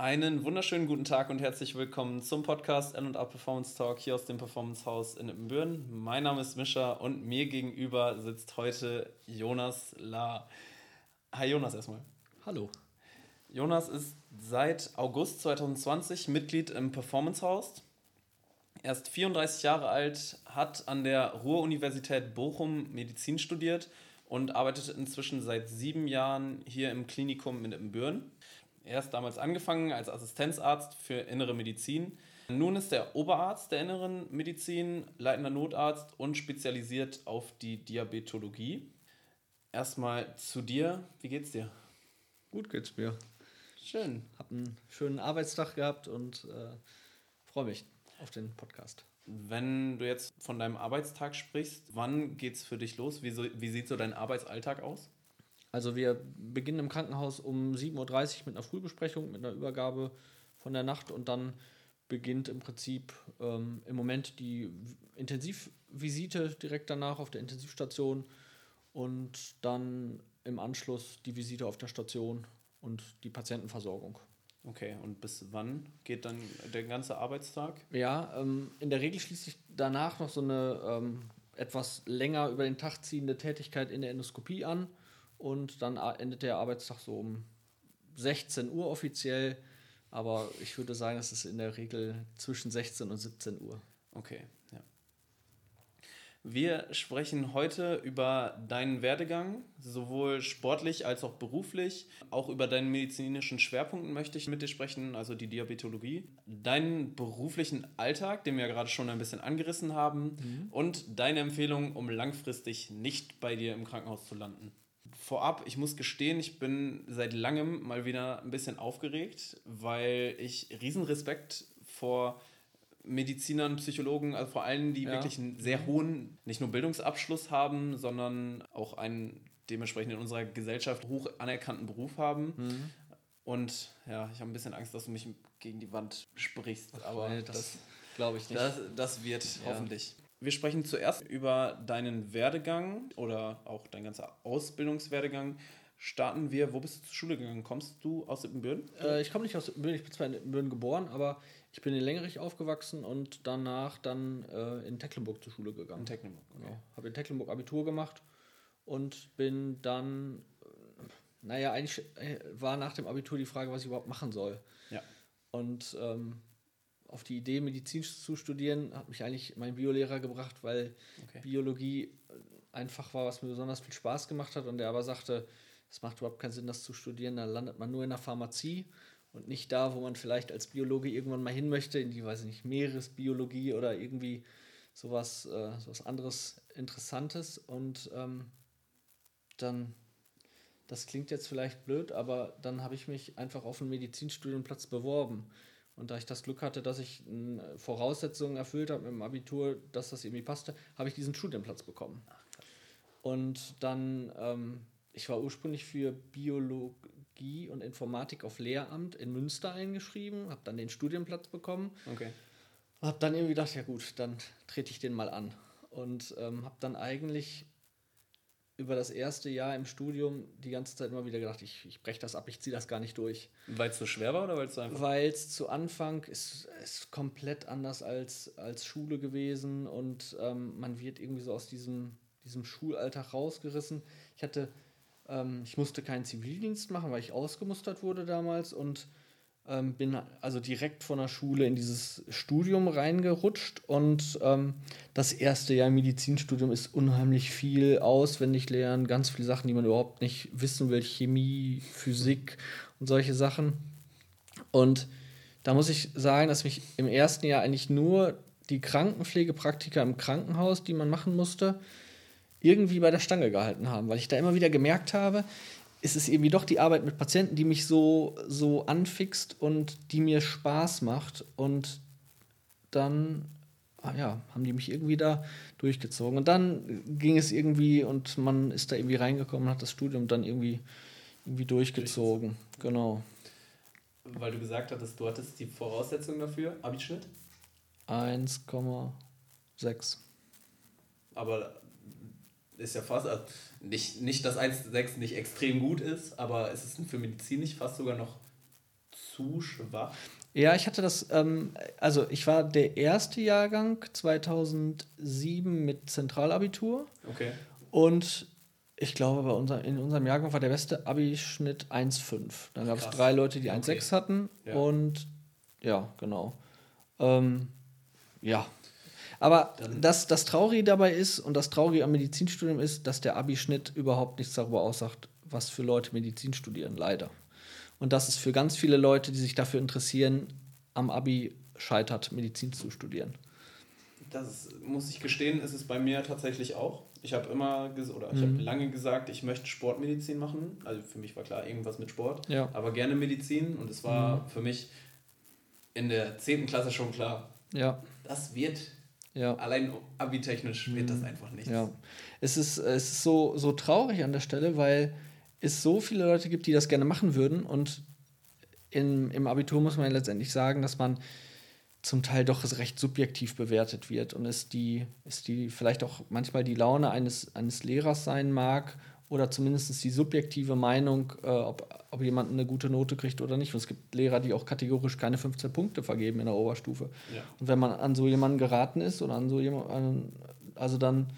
Einen wunderschönen guten Tag und herzlich willkommen zum Podcast N&A Performance Talk hier aus dem Performance Haus in Ippenbüren. Mein Name ist Mischa und mir gegenüber sitzt heute Jonas La. Hi Jonas erstmal. Hallo. Jonas ist seit August 2020 Mitglied im Performance Haus. Er ist 34 Jahre alt, hat an der Ruhr-Universität Bochum Medizin studiert und arbeitet inzwischen seit sieben Jahren hier im Klinikum in Ippenbüren. Er ist damals angefangen als Assistenzarzt für innere Medizin. Nun ist er Oberarzt der inneren Medizin, leitender Notarzt und spezialisiert auf die Diabetologie. Erstmal zu dir, wie geht's dir? Gut geht's mir. Schön. Hab einen schönen Arbeitstag gehabt und äh, freue mich auf den Podcast. Wenn du jetzt von deinem Arbeitstag sprichst, wann geht's für dich los? Wie, so, wie sieht so dein Arbeitsalltag aus? Also wir beginnen im Krankenhaus um 7.30 Uhr mit einer Frühbesprechung, mit einer Übergabe von der Nacht und dann beginnt im Prinzip ähm, im Moment die Intensivvisite direkt danach auf der Intensivstation und dann im Anschluss die Visite auf der Station und die Patientenversorgung. Okay, und bis wann geht dann der ganze Arbeitstag? Ja, ähm, in der Regel schließt sich danach noch so eine ähm, etwas länger über den Tag ziehende Tätigkeit in der Endoskopie an und dann endet der Arbeitstag so um 16 Uhr offiziell. Aber ich würde sagen, es ist in der Regel zwischen 16 und 17 Uhr. Okay, ja. Wir sprechen heute über deinen Werdegang, sowohl sportlich als auch beruflich. Auch über deinen medizinischen Schwerpunkt möchte ich mit dir sprechen, also die Diabetologie. Deinen beruflichen Alltag, den wir ja gerade schon ein bisschen angerissen haben. Mhm. Und deine Empfehlung, um langfristig nicht bei dir im Krankenhaus zu landen vorab, ich muss gestehen, ich bin seit langem mal wieder ein bisschen aufgeregt, weil ich riesen Respekt vor Medizinern, Psychologen, also vor allem, die ja. wirklich einen sehr hohen, nicht nur Bildungsabschluss haben, sondern auch einen dementsprechend in unserer Gesellschaft hoch anerkannten Beruf haben. Mhm. Und ja, ich habe ein bisschen Angst, dass du mich gegen die Wand sprichst. Ach, aber nee, das, das glaube ich nicht. Das, das wird ja. hoffentlich. Wir sprechen zuerst über deinen Werdegang oder auch dein ganzer Ausbildungswerdegang. Starten wir, wo bist du zur Schule gegangen? Kommst du aus Ippenbüren? Äh, ich komme nicht aus Ippenbüren, ich bin zwar in Ippenbüren geboren, aber ich bin in Längerich aufgewachsen und danach dann äh, in Tecklenburg zur Schule gegangen. In Tecklenburg, okay. Genau. Habe in Tecklenburg Abitur gemacht und bin dann, äh, naja, eigentlich äh, war nach dem Abitur die Frage, was ich überhaupt machen soll. Ja. Und ähm, auf die Idee, Medizin zu studieren, hat mich eigentlich mein Biolehrer gebracht, weil okay. Biologie einfach war, was mir besonders viel Spaß gemacht hat. Und der aber sagte, es macht überhaupt keinen Sinn, das zu studieren. Da landet man nur in der Pharmazie und nicht da, wo man vielleicht als Biologe irgendwann mal hin möchte, in die, weiß ich nicht, Meeresbiologie oder irgendwie sowas, äh, sowas anderes Interessantes. Und ähm, dann, das klingt jetzt vielleicht blöd, aber dann habe ich mich einfach auf einen Medizinstudienplatz beworben. Und da ich das Glück hatte, dass ich Voraussetzungen erfüllt habe mit dem Abitur, dass das irgendwie passte, habe ich diesen Studienplatz bekommen. und dann, ähm, ich war ursprünglich für Biologie und Informatik auf Lehramt in Münster eingeschrieben, habe dann den Studienplatz bekommen. Okay. Habe dann irgendwie gedacht, ja gut, dann trete ich den mal an. Und ähm, habe dann eigentlich über das erste Jahr im Studium die ganze Zeit immer wieder gedacht, ich, ich breche das ab, ich ziehe das gar nicht durch. Weil es so schwer war oder weil es so einfach? Weil es zu Anfang ist, ist komplett anders als, als Schule gewesen und ähm, man wird irgendwie so aus diesem, diesem Schulalltag rausgerissen. Ich hatte, ähm, ich musste keinen Zivildienst machen, weil ich ausgemustert wurde damals und ähm, bin also direkt von der Schule in dieses Studium reingerutscht und ähm, das erste Jahr Medizinstudium ist unheimlich viel auswendig lernen, ganz viele Sachen, die man überhaupt nicht wissen will, Chemie, Physik und solche Sachen. Und da muss ich sagen, dass mich im ersten Jahr eigentlich nur die Krankenpflegepraktika im Krankenhaus, die man machen musste, irgendwie bei der Stange gehalten haben, weil ich da immer wieder gemerkt habe, ist es irgendwie doch die Arbeit mit Patienten, die mich so, so anfixt und die mir Spaß macht. Und dann ah ja, haben die mich irgendwie da durchgezogen. Und dann ging es irgendwie und man ist da irgendwie reingekommen, hat das Studium dann irgendwie, irgendwie durchgezogen. Genau. Weil du gesagt hattest, du hattest die Voraussetzung dafür, Abischnitt? 1,6. Aber ist ja fast, also nicht, nicht dass 1,6 nicht extrem gut ist, aber es ist für Medizin nicht fast sogar noch zu zu schwach? Ja, ich hatte das, ähm, also ich war der erste Jahrgang 2007 mit Zentralabitur. Okay. Und ich glaube, bei unser, in unserem Jahrgang war der beste Abischnitt 1,5. Dann gab es drei Leute, die 1,6 okay. hatten. Ja. Und ja, genau. Ähm, ja. Aber das, das Traurige dabei ist und das Traurige am Medizinstudium ist, dass der Abischnitt überhaupt nichts darüber aussagt, was für Leute Medizin studieren, leider. Und dass es für ganz viele Leute, die sich dafür interessieren, am Abi scheitert, Medizin zu studieren. Das muss ich gestehen, ist es bei mir tatsächlich auch. Ich habe immer oder ich mhm. habe lange gesagt, ich möchte Sportmedizin machen. Also für mich war klar, irgendwas mit Sport, ja. aber gerne Medizin. Und es war mhm. für mich in der 10. Klasse schon klar, ja. das wird ja. Allein abitechnisch wird das mhm. einfach nichts. Ja. Es ist, es ist so, so traurig an der Stelle, weil es so viele Leute gibt, die das gerne machen würden. Und in, im Abitur muss man ja letztendlich sagen, dass man zum Teil doch recht subjektiv bewertet wird und es die, es die vielleicht auch manchmal die Laune eines, eines Lehrers sein mag oder zumindest die subjektive Meinung, äh, ob, ob jemand eine gute Note kriegt oder nicht. Und es gibt Lehrer, die auch kategorisch keine 15 Punkte vergeben in der Oberstufe. Ja. Und wenn man an so jemanden geraten ist oder an so jemanden, also dann,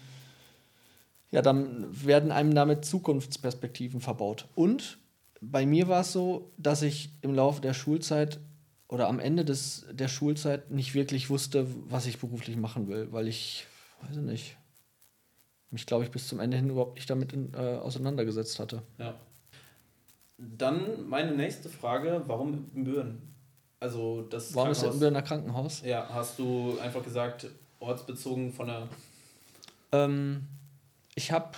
ja, dann werden einem damit Zukunftsperspektiven verbaut. Und bei mir war es so, dass ich im Laufe der Schulzeit oder am Ende des, der Schulzeit nicht wirklich wusste, was ich beruflich machen will, weil ich, weiß ich nicht, mich, glaube ich, bis zum Ende hin überhaupt nicht damit in, äh, auseinandergesetzt hatte. Ja. Dann meine nächste Frage, warum Ibbenbüren? Also das Warum ist Ibbenbüren ein Krankenhaus? Ja, hast du einfach gesagt, ortsbezogen von der... Ähm, ich habe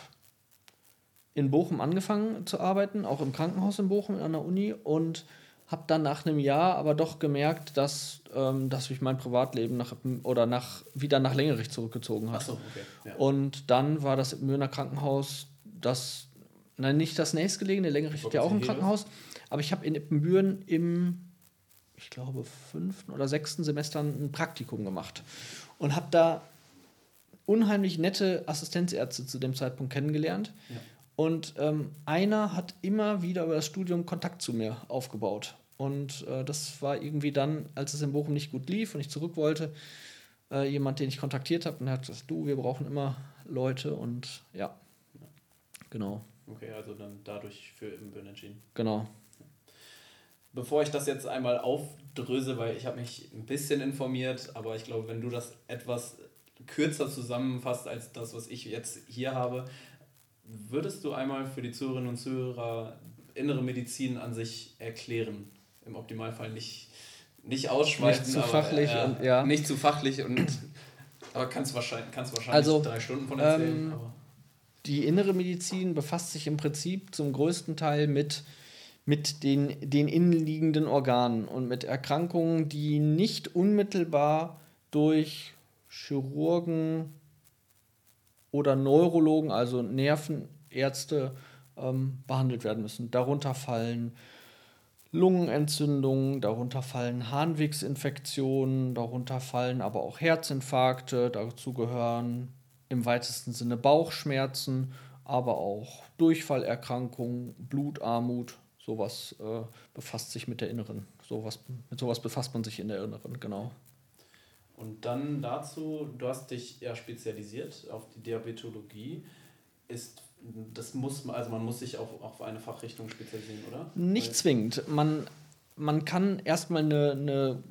in Bochum angefangen zu arbeiten, auch im Krankenhaus in Bochum an der Uni und habe dann nach einem Jahr aber doch gemerkt, dass, ähm, dass mich mein Privatleben nach, oder nach, wieder nach Längerich zurückgezogen hat. So, okay. Ja. Und dann war das Möhner Krankenhaus das, nein, nicht das nächstgelegene, Längerich hat ja auch ein Krankenhaus, aber ich habe in Ippenbüren im, ich glaube, fünften oder sechsten Semester ein Praktikum gemacht und habe da unheimlich nette Assistenzärzte zu dem Zeitpunkt kennengelernt. Ja und ähm, einer hat immer wieder über das Studium Kontakt zu mir aufgebaut. Und äh, das war irgendwie dann, als es in Bochum nicht gut lief und ich zurück wollte, äh, jemand, den ich kontaktiert habe und er hat gesagt, du, wir brauchen immer Leute und ja, genau. Okay, also dann dadurch für Imbön entschieden. Genau. Bevor ich das jetzt einmal aufdröse, weil ich habe mich ein bisschen informiert, aber ich glaube, wenn du das etwas kürzer zusammenfasst als das, was ich jetzt hier habe, Würdest du einmal für die Zuhörerinnen und Zuhörer innere Medizin an sich erklären? Im Optimalfall nicht, nicht ausschweifen. Nicht zu aber, fachlich äh, und ja. Nicht zu fachlich und aber kannst wahrscheinlich, kannst wahrscheinlich also, drei Stunden von erzählen. Ähm, die innere Medizin befasst sich im Prinzip zum größten Teil mit, mit den, den innenliegenden Organen und mit Erkrankungen, die nicht unmittelbar durch Chirurgen oder Neurologen, also Nervenärzte, ähm, behandelt werden müssen. Darunter fallen Lungenentzündungen, darunter fallen Harnwegsinfektionen, darunter fallen aber auch Herzinfarkte, dazu gehören im weitesten Sinne Bauchschmerzen, aber auch Durchfallerkrankungen, Blutarmut, sowas äh, befasst sich mit der inneren, sowas, mit sowas befasst man sich in der inneren, genau. Und dann dazu, du hast dich ja spezialisiert auf die Diabetologie. Ist das muss also man muss sich auf, auf eine Fachrichtung spezialisieren, oder? Nicht Weil zwingend. Man, man kann erstmal eine, eine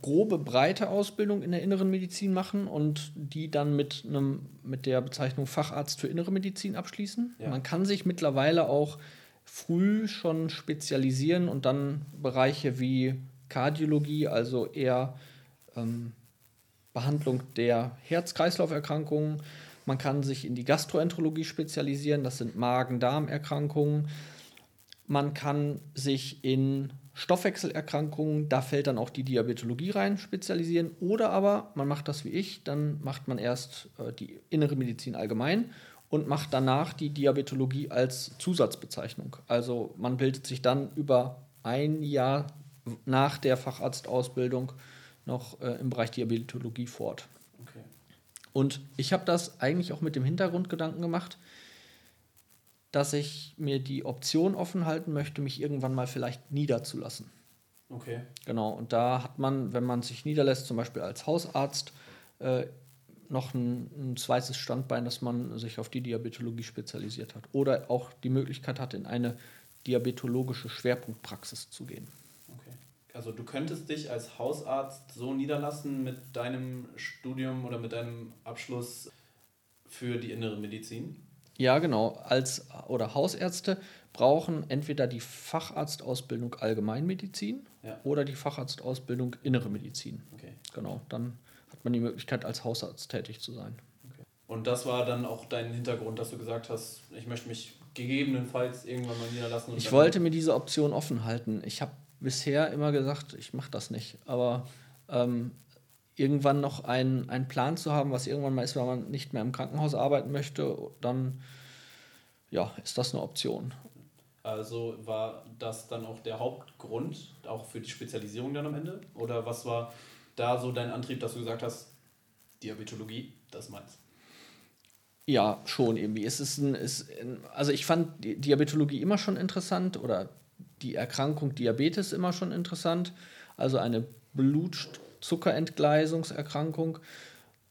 grobe, breite Ausbildung in der inneren Medizin machen und die dann mit, einem, mit der Bezeichnung Facharzt für innere Medizin abschließen. Ja. Man kann sich mittlerweile auch früh schon spezialisieren und dann Bereiche wie Kardiologie, also eher ähm, Behandlung der Herz-Kreislauf-Erkrankungen. Man kann sich in die Gastroenterologie spezialisieren, das sind Magen-Darm-Erkrankungen. Man kann sich in Stoffwechselerkrankungen, da fällt dann auch die Diabetologie rein, spezialisieren. Oder aber man macht das wie ich, dann macht man erst äh, die innere Medizin allgemein und macht danach die Diabetologie als Zusatzbezeichnung. Also man bildet sich dann über ein Jahr nach der Facharztausbildung noch äh, im Bereich Diabetologie fort. Okay. Und ich habe das eigentlich auch mit dem Hintergrundgedanken gemacht, dass ich mir die Option offen halten möchte, mich irgendwann mal vielleicht niederzulassen. Okay. Genau, und da hat man, wenn man sich niederlässt, zum Beispiel als Hausarzt, äh, noch ein, ein, zweites Standbein, dass man sich auf die Diabetologie spezialisiert hat. Oder auch die Möglichkeit hat, in eine diabetologische Schwerpunktpraxis zu gehen. Also du könntest dich als Hausarzt so niederlassen mit deinem Studium oder mit deinem Abschluss für die innere Medizin? Ja, genau. Als oder Hausärzte brauchen entweder die Facharztausbildung Allgemeinmedizin ja. oder die Facharztausbildung Innere Medizin. Okay. Genau, dann hat man die Möglichkeit, als Hausarzt tätig zu sein. Okay. Und das war dann auch dein Hintergrund, dass du gesagt hast, ich möchte mich gegebenenfalls irgendwann mal niederlassen. ich wollte mir diese Option offen halten. Ich habe bisher immer gesagt, ich mache das nicht. Aber ähm, irgendwann noch einen, einen Plan zu haben, was irgendwann mal ist, wenn man nicht mehr im Krankenhaus arbeiten möchte, dann ja, ist das eine Option. Also war das dann auch der Hauptgrund, auch für die Spezialisierung dann am Ende? Oder was war da so dein Antrieb, dass du gesagt hast, Diabetologie, das meins? Ja, schon irgendwie. Es ist ein, ein, also ich fand Diabetologie immer schon interessant oder die Erkrankung Diabetes immer schon interessant. Also eine Blutzuckerentgleisungserkrankung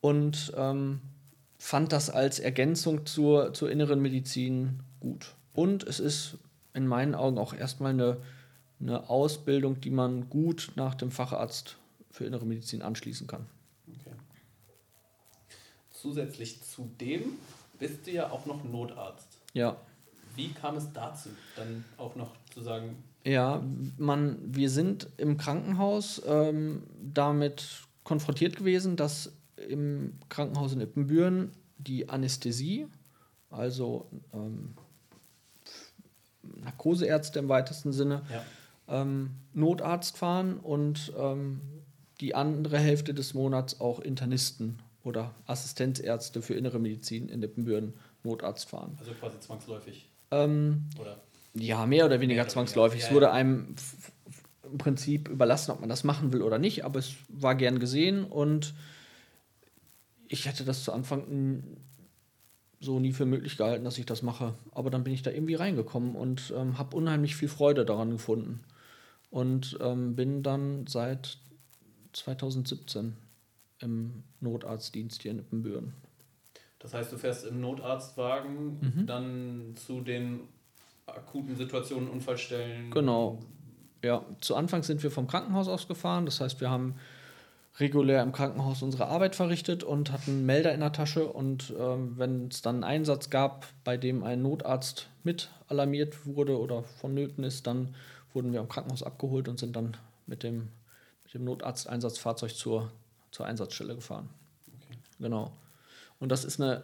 und ähm, fand das als Ergänzung zur, zur inneren Medizin gut. Und es ist in meinen Augen auch erstmal eine, eine Ausbildung, die man gut nach dem Facharzt für innere Medizin anschließen kann. Okay. Zusätzlich zu dem bist du ja auch noch Notarzt. Ja. Wie kam es dazu, dann auch noch zu sagen? Ja, man, wir sind im Krankenhaus ähm, damit konfrontiert gewesen, dass im Krankenhaus in Ippenbüren die Anästhesie, also ähm, Narkoseärzte im weitesten Sinne, ja. ähm, Notarzt fahren und ähm, die andere Hälfte des Monats auch Internisten oder Assistenzärzte für innere Medizin in Lippenbüren Notarzt fahren. Also quasi zwangsläufig. Ähm, oder? Ja, mehr oder weniger mehr zwangsläufig. Oder es wurde einem im Prinzip überlassen, ob man das machen will oder nicht, aber es war gern gesehen und ich hätte das zu Anfang so nie für möglich gehalten, dass ich das mache. Aber dann bin ich da irgendwie reingekommen und ähm, habe unheimlich viel Freude daran gefunden. Und ähm, bin dann seit 2017 im Notarztdienst hier in Ippenbüren. Das heißt, du fährst im Notarztwagen mhm. dann zu den akuten Situationen, Unfallstellen? Genau. Ja, zu Anfang sind wir vom Krankenhaus aus gefahren. Das heißt, wir haben regulär im Krankenhaus unsere Arbeit verrichtet und hatten einen Melder in der Tasche. Und ähm, wenn es dann einen Einsatz gab, bei dem ein Notarzt mit alarmiert wurde oder vonnöten ist, dann wurden wir am Krankenhaus abgeholt und sind dann mit dem, mit dem Notarzteinsatzfahrzeug zur, zur Einsatzstelle gefahren. Okay. Genau. Und das ist eine,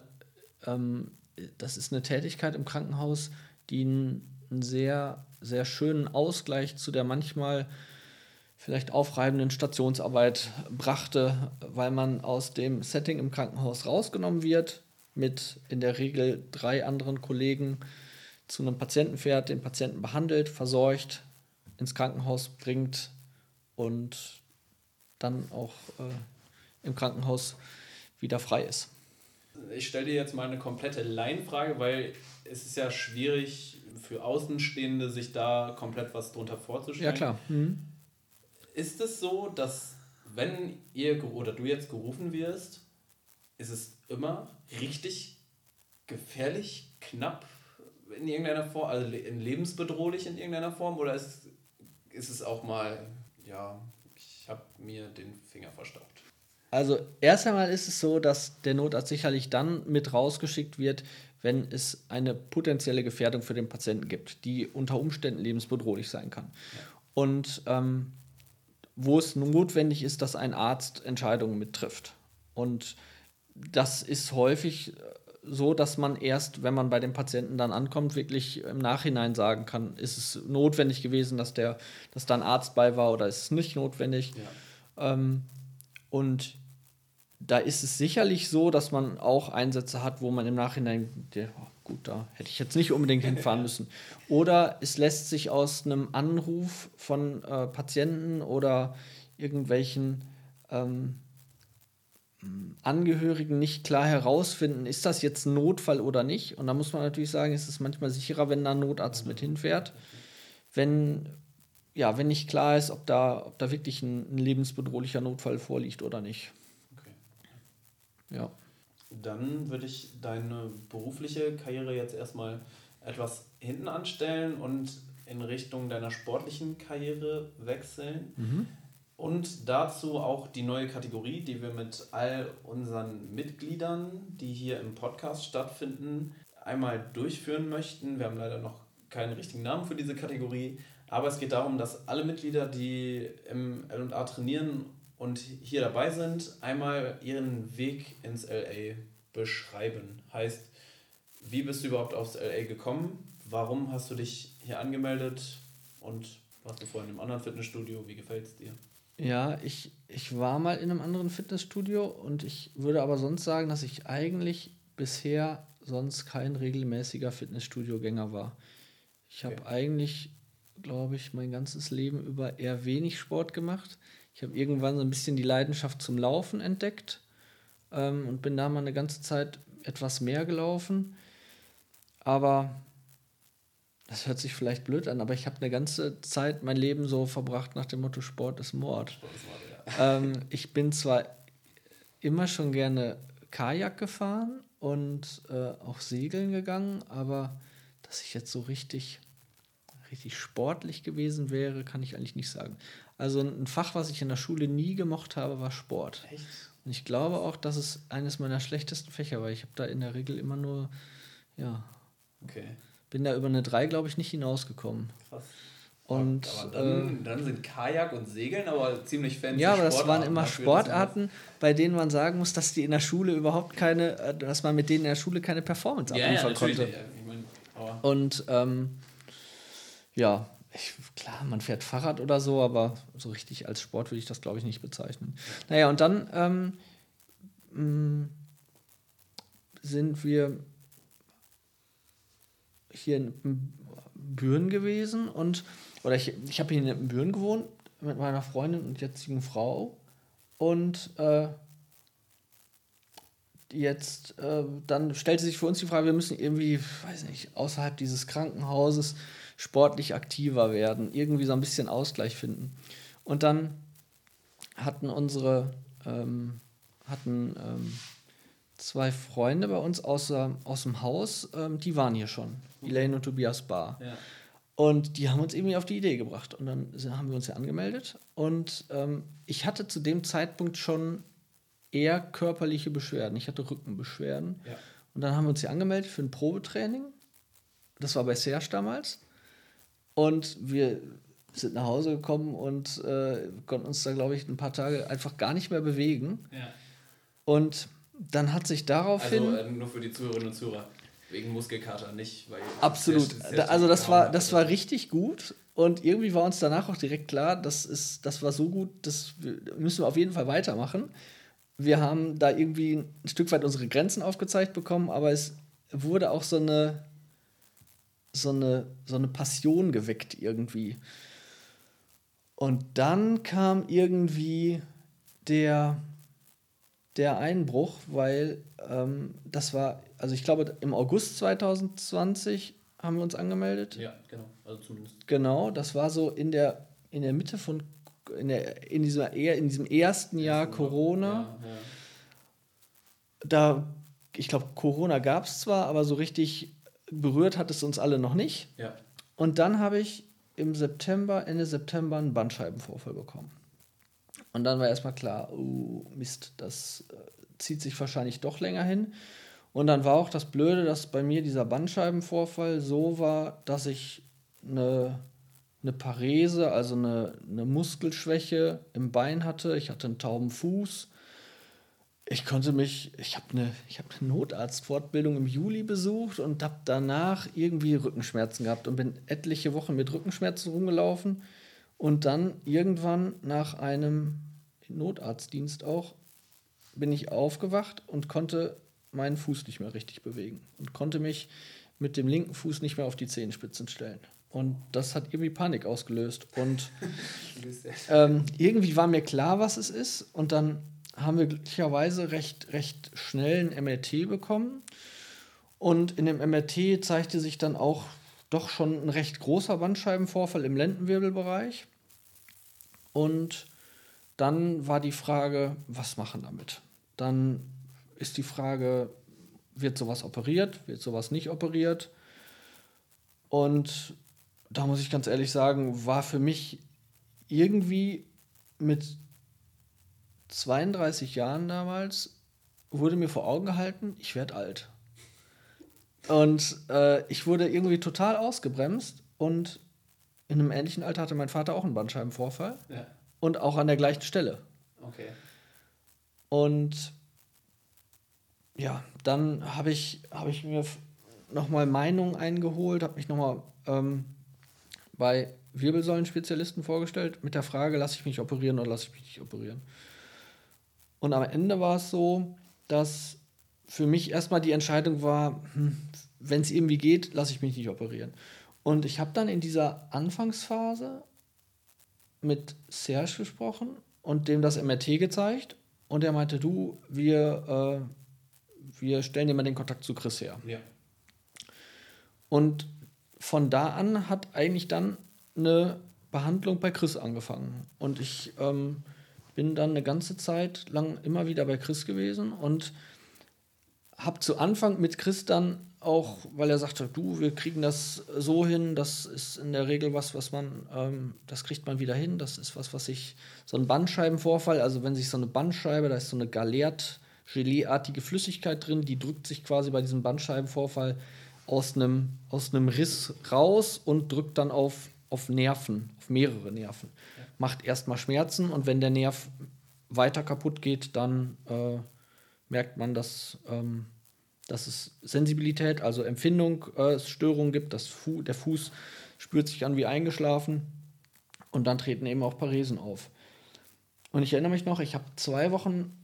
ähm, das ist eine Tätigkeit im Krankenhaus, die einen, einen sehr, sehr schönen Ausgleich zu der manchmal vielleicht aufreibenden Stationsarbeit brachte, weil man aus dem Setting im Krankenhaus rausgenommen wird, mit in der Regel drei anderen Kollegen zu einem Patienten fährt, den Patienten behandelt, versorgt, ins Krankenhaus bringt und dann auch äh, im Krankenhaus wieder frei ist. Ich stelle dir jetzt mal eine komplette Laienfrage, weil es ist ja schwierig für Außenstehende, sich da komplett was drunter vorzustellen. Ja, klar. Mhm ist es so, dass wenn ihr oder du jetzt gerufen wirst, ist es immer richtig gefährlich, knapp in irgendeiner Form, also lebensbedrohlich in irgendeiner Form oder ist, ist es auch mal, ja, ich habe mir den Finger verstaucht? Also erst einmal ist es so, dass der Notarzt sicherlich dann mit rausgeschickt wird, wenn es eine potenzielle Gefährdung für den Patienten gibt, die unter Umständen lebensbedrohlich sein kann. Ja. Und ähm, wo es notwendig ist, dass ein Arzt Entscheidungen mittrifft. Und das ist häufig äh, so, dass man erst, wenn man bei dem Patienten dann ankommt, wirklich im Nachhinein sagen kann, ist es notwendig gewesen, dass, der, dass da ein Arzt bei war oder ist es nicht notwendig. Ja. Ähm, und da ist es sicherlich so, dass man auch Einsätze hat, wo man im Nachhinein, der, oh, gut, da hätte ich jetzt nicht unbedingt hinfahren müssen. Oder es lässt sich aus einem Anruf von äh, Patienten oder irgendwelchen ähm, Angehörigen nicht klar herausfinden, ist das jetzt ein Notfall oder nicht. Und da muss man natürlich sagen, es ist manchmal sicherer, wenn da ein Notarzt mit hinfährt. Wenn ja, wenn nicht klar ist, ob da, ob da wirklich ein, ein lebensbedrohlicher Notfall vorliegt oder nicht. Ja. Dann würde ich deine berufliche Karriere jetzt erstmal etwas hinten anstellen und in Richtung deiner sportlichen Karriere wechseln. Mhm. Und dazu auch die neue Kategorie, die wir mit all unseren Mitgliedern, die hier im Podcast stattfinden, einmal durchführen möchten. Wir haben leider noch keinen richtigen Namen für diese Kategorie, aber es geht darum, dass alle Mitglieder, die im LA trainieren und hier dabei sind, einmal ihren Weg ins LA beschreiben. Heißt, wie bist du überhaupt aufs LA gekommen? Warum hast du dich hier angemeldet? Und warst du vorhin in einem anderen Fitnessstudio? Wie gefällt es dir? Ja, ich, ich war mal in einem anderen Fitnessstudio und ich würde aber sonst sagen, dass ich eigentlich bisher sonst kein regelmäßiger Fitnessstudio-Gänger war. Ich habe okay. eigentlich glaube ich, mein ganzes Leben über eher wenig Sport gemacht. Ich habe irgendwann so ein bisschen die Leidenschaft zum Laufen entdeckt ähm, und bin da mal eine ganze Zeit etwas mehr gelaufen. Aber das hört sich vielleicht blöd an, aber ich habe eine ganze Zeit mein Leben so verbracht nach dem Motto Sport ist Mord. Sport ist Mord ja. ähm, ich bin zwar immer schon gerne Kajak gefahren und äh, auch segeln gegangen, aber dass ich jetzt so richtig richtig sportlich gewesen wäre, kann ich eigentlich nicht sagen. Also ein Fach, was ich in der Schule nie gemocht habe, war Sport. Echt? Und ich glaube auch, dass es eines meiner schlechtesten Fächer war. Ich habe da in der Regel immer nur, ja. Okay. Bin da über eine 3, glaube ich, nicht hinausgekommen. Krass. Und, aber dann, äh, dann, sind Kajak und Segeln aber ziemlich fancy Ja, aber das waren immer Sportarten, bei denen man sagen muss, dass die in der Schule überhaupt keine, äh, dass man mit denen in der Schule keine Performance ja, abliefern ja, konnte. Ja, ich mein, und ähm, ja, ich, klar, man fährt Fahrrad oder so, aber so richtig als Sport würde ich das, glaube ich, nicht bezeichnen. Naja, und dann ähm, mm, sind wir hier in Büren gewesen und, oder ich, ich habe hier in Büren gewohnt mit meiner Freundin und jetzigen Frau und äh, jetzt, äh, dann stellte sich für uns die Frage, wir müssen irgendwie, weiß nicht, außerhalb dieses Krankenhauses sportlich aktiver werden, irgendwie so ein bisschen Ausgleich finden. Und dann hatten unsere, ähm, hatten ähm, zwei Freunde bei uns aus, aus dem Haus, ähm, die waren hier schon, Elaine und Tobias Bar. Ja. Und die haben uns irgendwie auf die Idee gebracht. Und dann haben wir uns ja angemeldet. Und ähm, ich hatte zu dem Zeitpunkt schon eher körperliche Beschwerden. Ich hatte Rückenbeschwerden. Ja. Und dann haben wir uns hier angemeldet für ein Probetraining. Das war bei Serge damals. Und wir sind nach Hause gekommen und äh, konnten uns da, glaube ich, ein paar Tage einfach gar nicht mehr bewegen. Ja. Und dann hat sich daraufhin. Also äh, nur für die Zuhörerinnen und Zuhörer, wegen Muskelkater nicht. Weil absolut. Sehr, sehr also das war, das war richtig gut. Und irgendwie war uns danach auch direkt klar, das, ist, das war so gut, das müssen wir auf jeden Fall weitermachen. Wir haben da irgendwie ein Stück weit unsere Grenzen aufgezeigt bekommen, aber es wurde auch so eine so eine, so eine Passion geweckt irgendwie. Und dann kam irgendwie der, der Einbruch, weil ähm, das war, also ich glaube, im August 2020 haben wir uns angemeldet. Ja, genau, also zumindest. Genau, das war so in der, in der Mitte von, in, der, in, dieser, in diesem ersten Jahr Corona. Ja, ja. Da, ich glaube, Corona gab es zwar, aber so richtig berührt hat es uns alle noch nicht. Ja. Und dann habe ich im September, Ende September, einen Bandscheibenvorfall bekommen. Und dann war erstmal klar, oh Mist, das äh, zieht sich wahrscheinlich doch länger hin. Und dann war auch das Blöde, dass bei mir dieser Bandscheibenvorfall so war, dass ich eine, eine Parese, also eine, eine Muskelschwäche im Bein hatte. Ich hatte einen tauben Fuß ich konnte mich, ich habe eine, hab eine Notarztfortbildung im Juli besucht und habe danach irgendwie Rückenschmerzen gehabt und bin etliche Wochen mit Rückenschmerzen rumgelaufen. Und dann irgendwann nach einem Notarztdienst auch bin ich aufgewacht und konnte meinen Fuß nicht mehr richtig bewegen und konnte mich mit dem linken Fuß nicht mehr auf die Zehenspitzen stellen. Und das hat irgendwie Panik ausgelöst. Und ähm, irgendwie war mir klar, was es ist. Und dann haben wir glücklicherweise recht, recht schnell ein MRT bekommen. Und in dem MRT zeigte sich dann auch doch schon ein recht großer Bandscheibenvorfall im Lendenwirbelbereich. Und dann war die Frage, was machen damit? Dann ist die Frage, wird sowas operiert, wird sowas nicht operiert? Und da muss ich ganz ehrlich sagen, war für mich irgendwie mit 32 Jahren damals, wurde mir vor Augen gehalten, ich werde alt. Und äh, ich wurde irgendwie total ausgebremst und in einem ähnlichen Alter hatte mein Vater auch einen Bandscheibenvorfall. Ja. Und auch an der gleichen Stelle. Okay. Und ja, dann habe ich, hab ich mir nochmal Meinungen eingeholt, habe mich nochmal ähm, bei Wirbelsäulenspezialisten vorgestellt mit der Frage, lasse ich mich operieren oder lasse ich mich nicht operieren. Und am Ende war es so, dass für mich erstmal die Entscheidung war, hm, wenn es irgendwie geht, lasse ich mich nicht operieren. Und ich habe dann in dieser Anfangsphase mit Serge gesprochen und dem das MRT gezeigt. Und er meinte, du, wir, äh, wir stellen dir mal den Kontakt zu Chris her. Ja. Und von da an hat eigentlich dann eine Behandlung bei Chris angefangen. Und ich ähm, bin dann eine ganze Zeit lang immer wieder bei Chris gewesen und habe zu Anfang mit Chris dann auch, weil er sagte, du, wir kriegen das so hin, das ist in der Regel was, was man, ähm, das kriegt man wieder hin, das ist was, was sich, so ein Bandscheibenvorfall, also wenn sich so eine Bandscheibe, da ist so eine galert, geleeartige Flüssigkeit drin, die drückt sich quasi bei diesem Bandscheibenvorfall aus einem, aus einem Riss raus und drückt dann auf, auf Nerven, auf mehrere Nerven. Ja. Macht erstmal Schmerzen und wenn der Nerv weiter kaputt geht, dann äh, merkt man, dass, ähm, dass es Sensibilität, also Empfindung, äh, Störungen gibt. Das Fu der Fuß spürt sich an wie eingeschlafen und dann treten eben auch Paresen auf. Und ich erinnere mich noch, ich habe zwei Wochen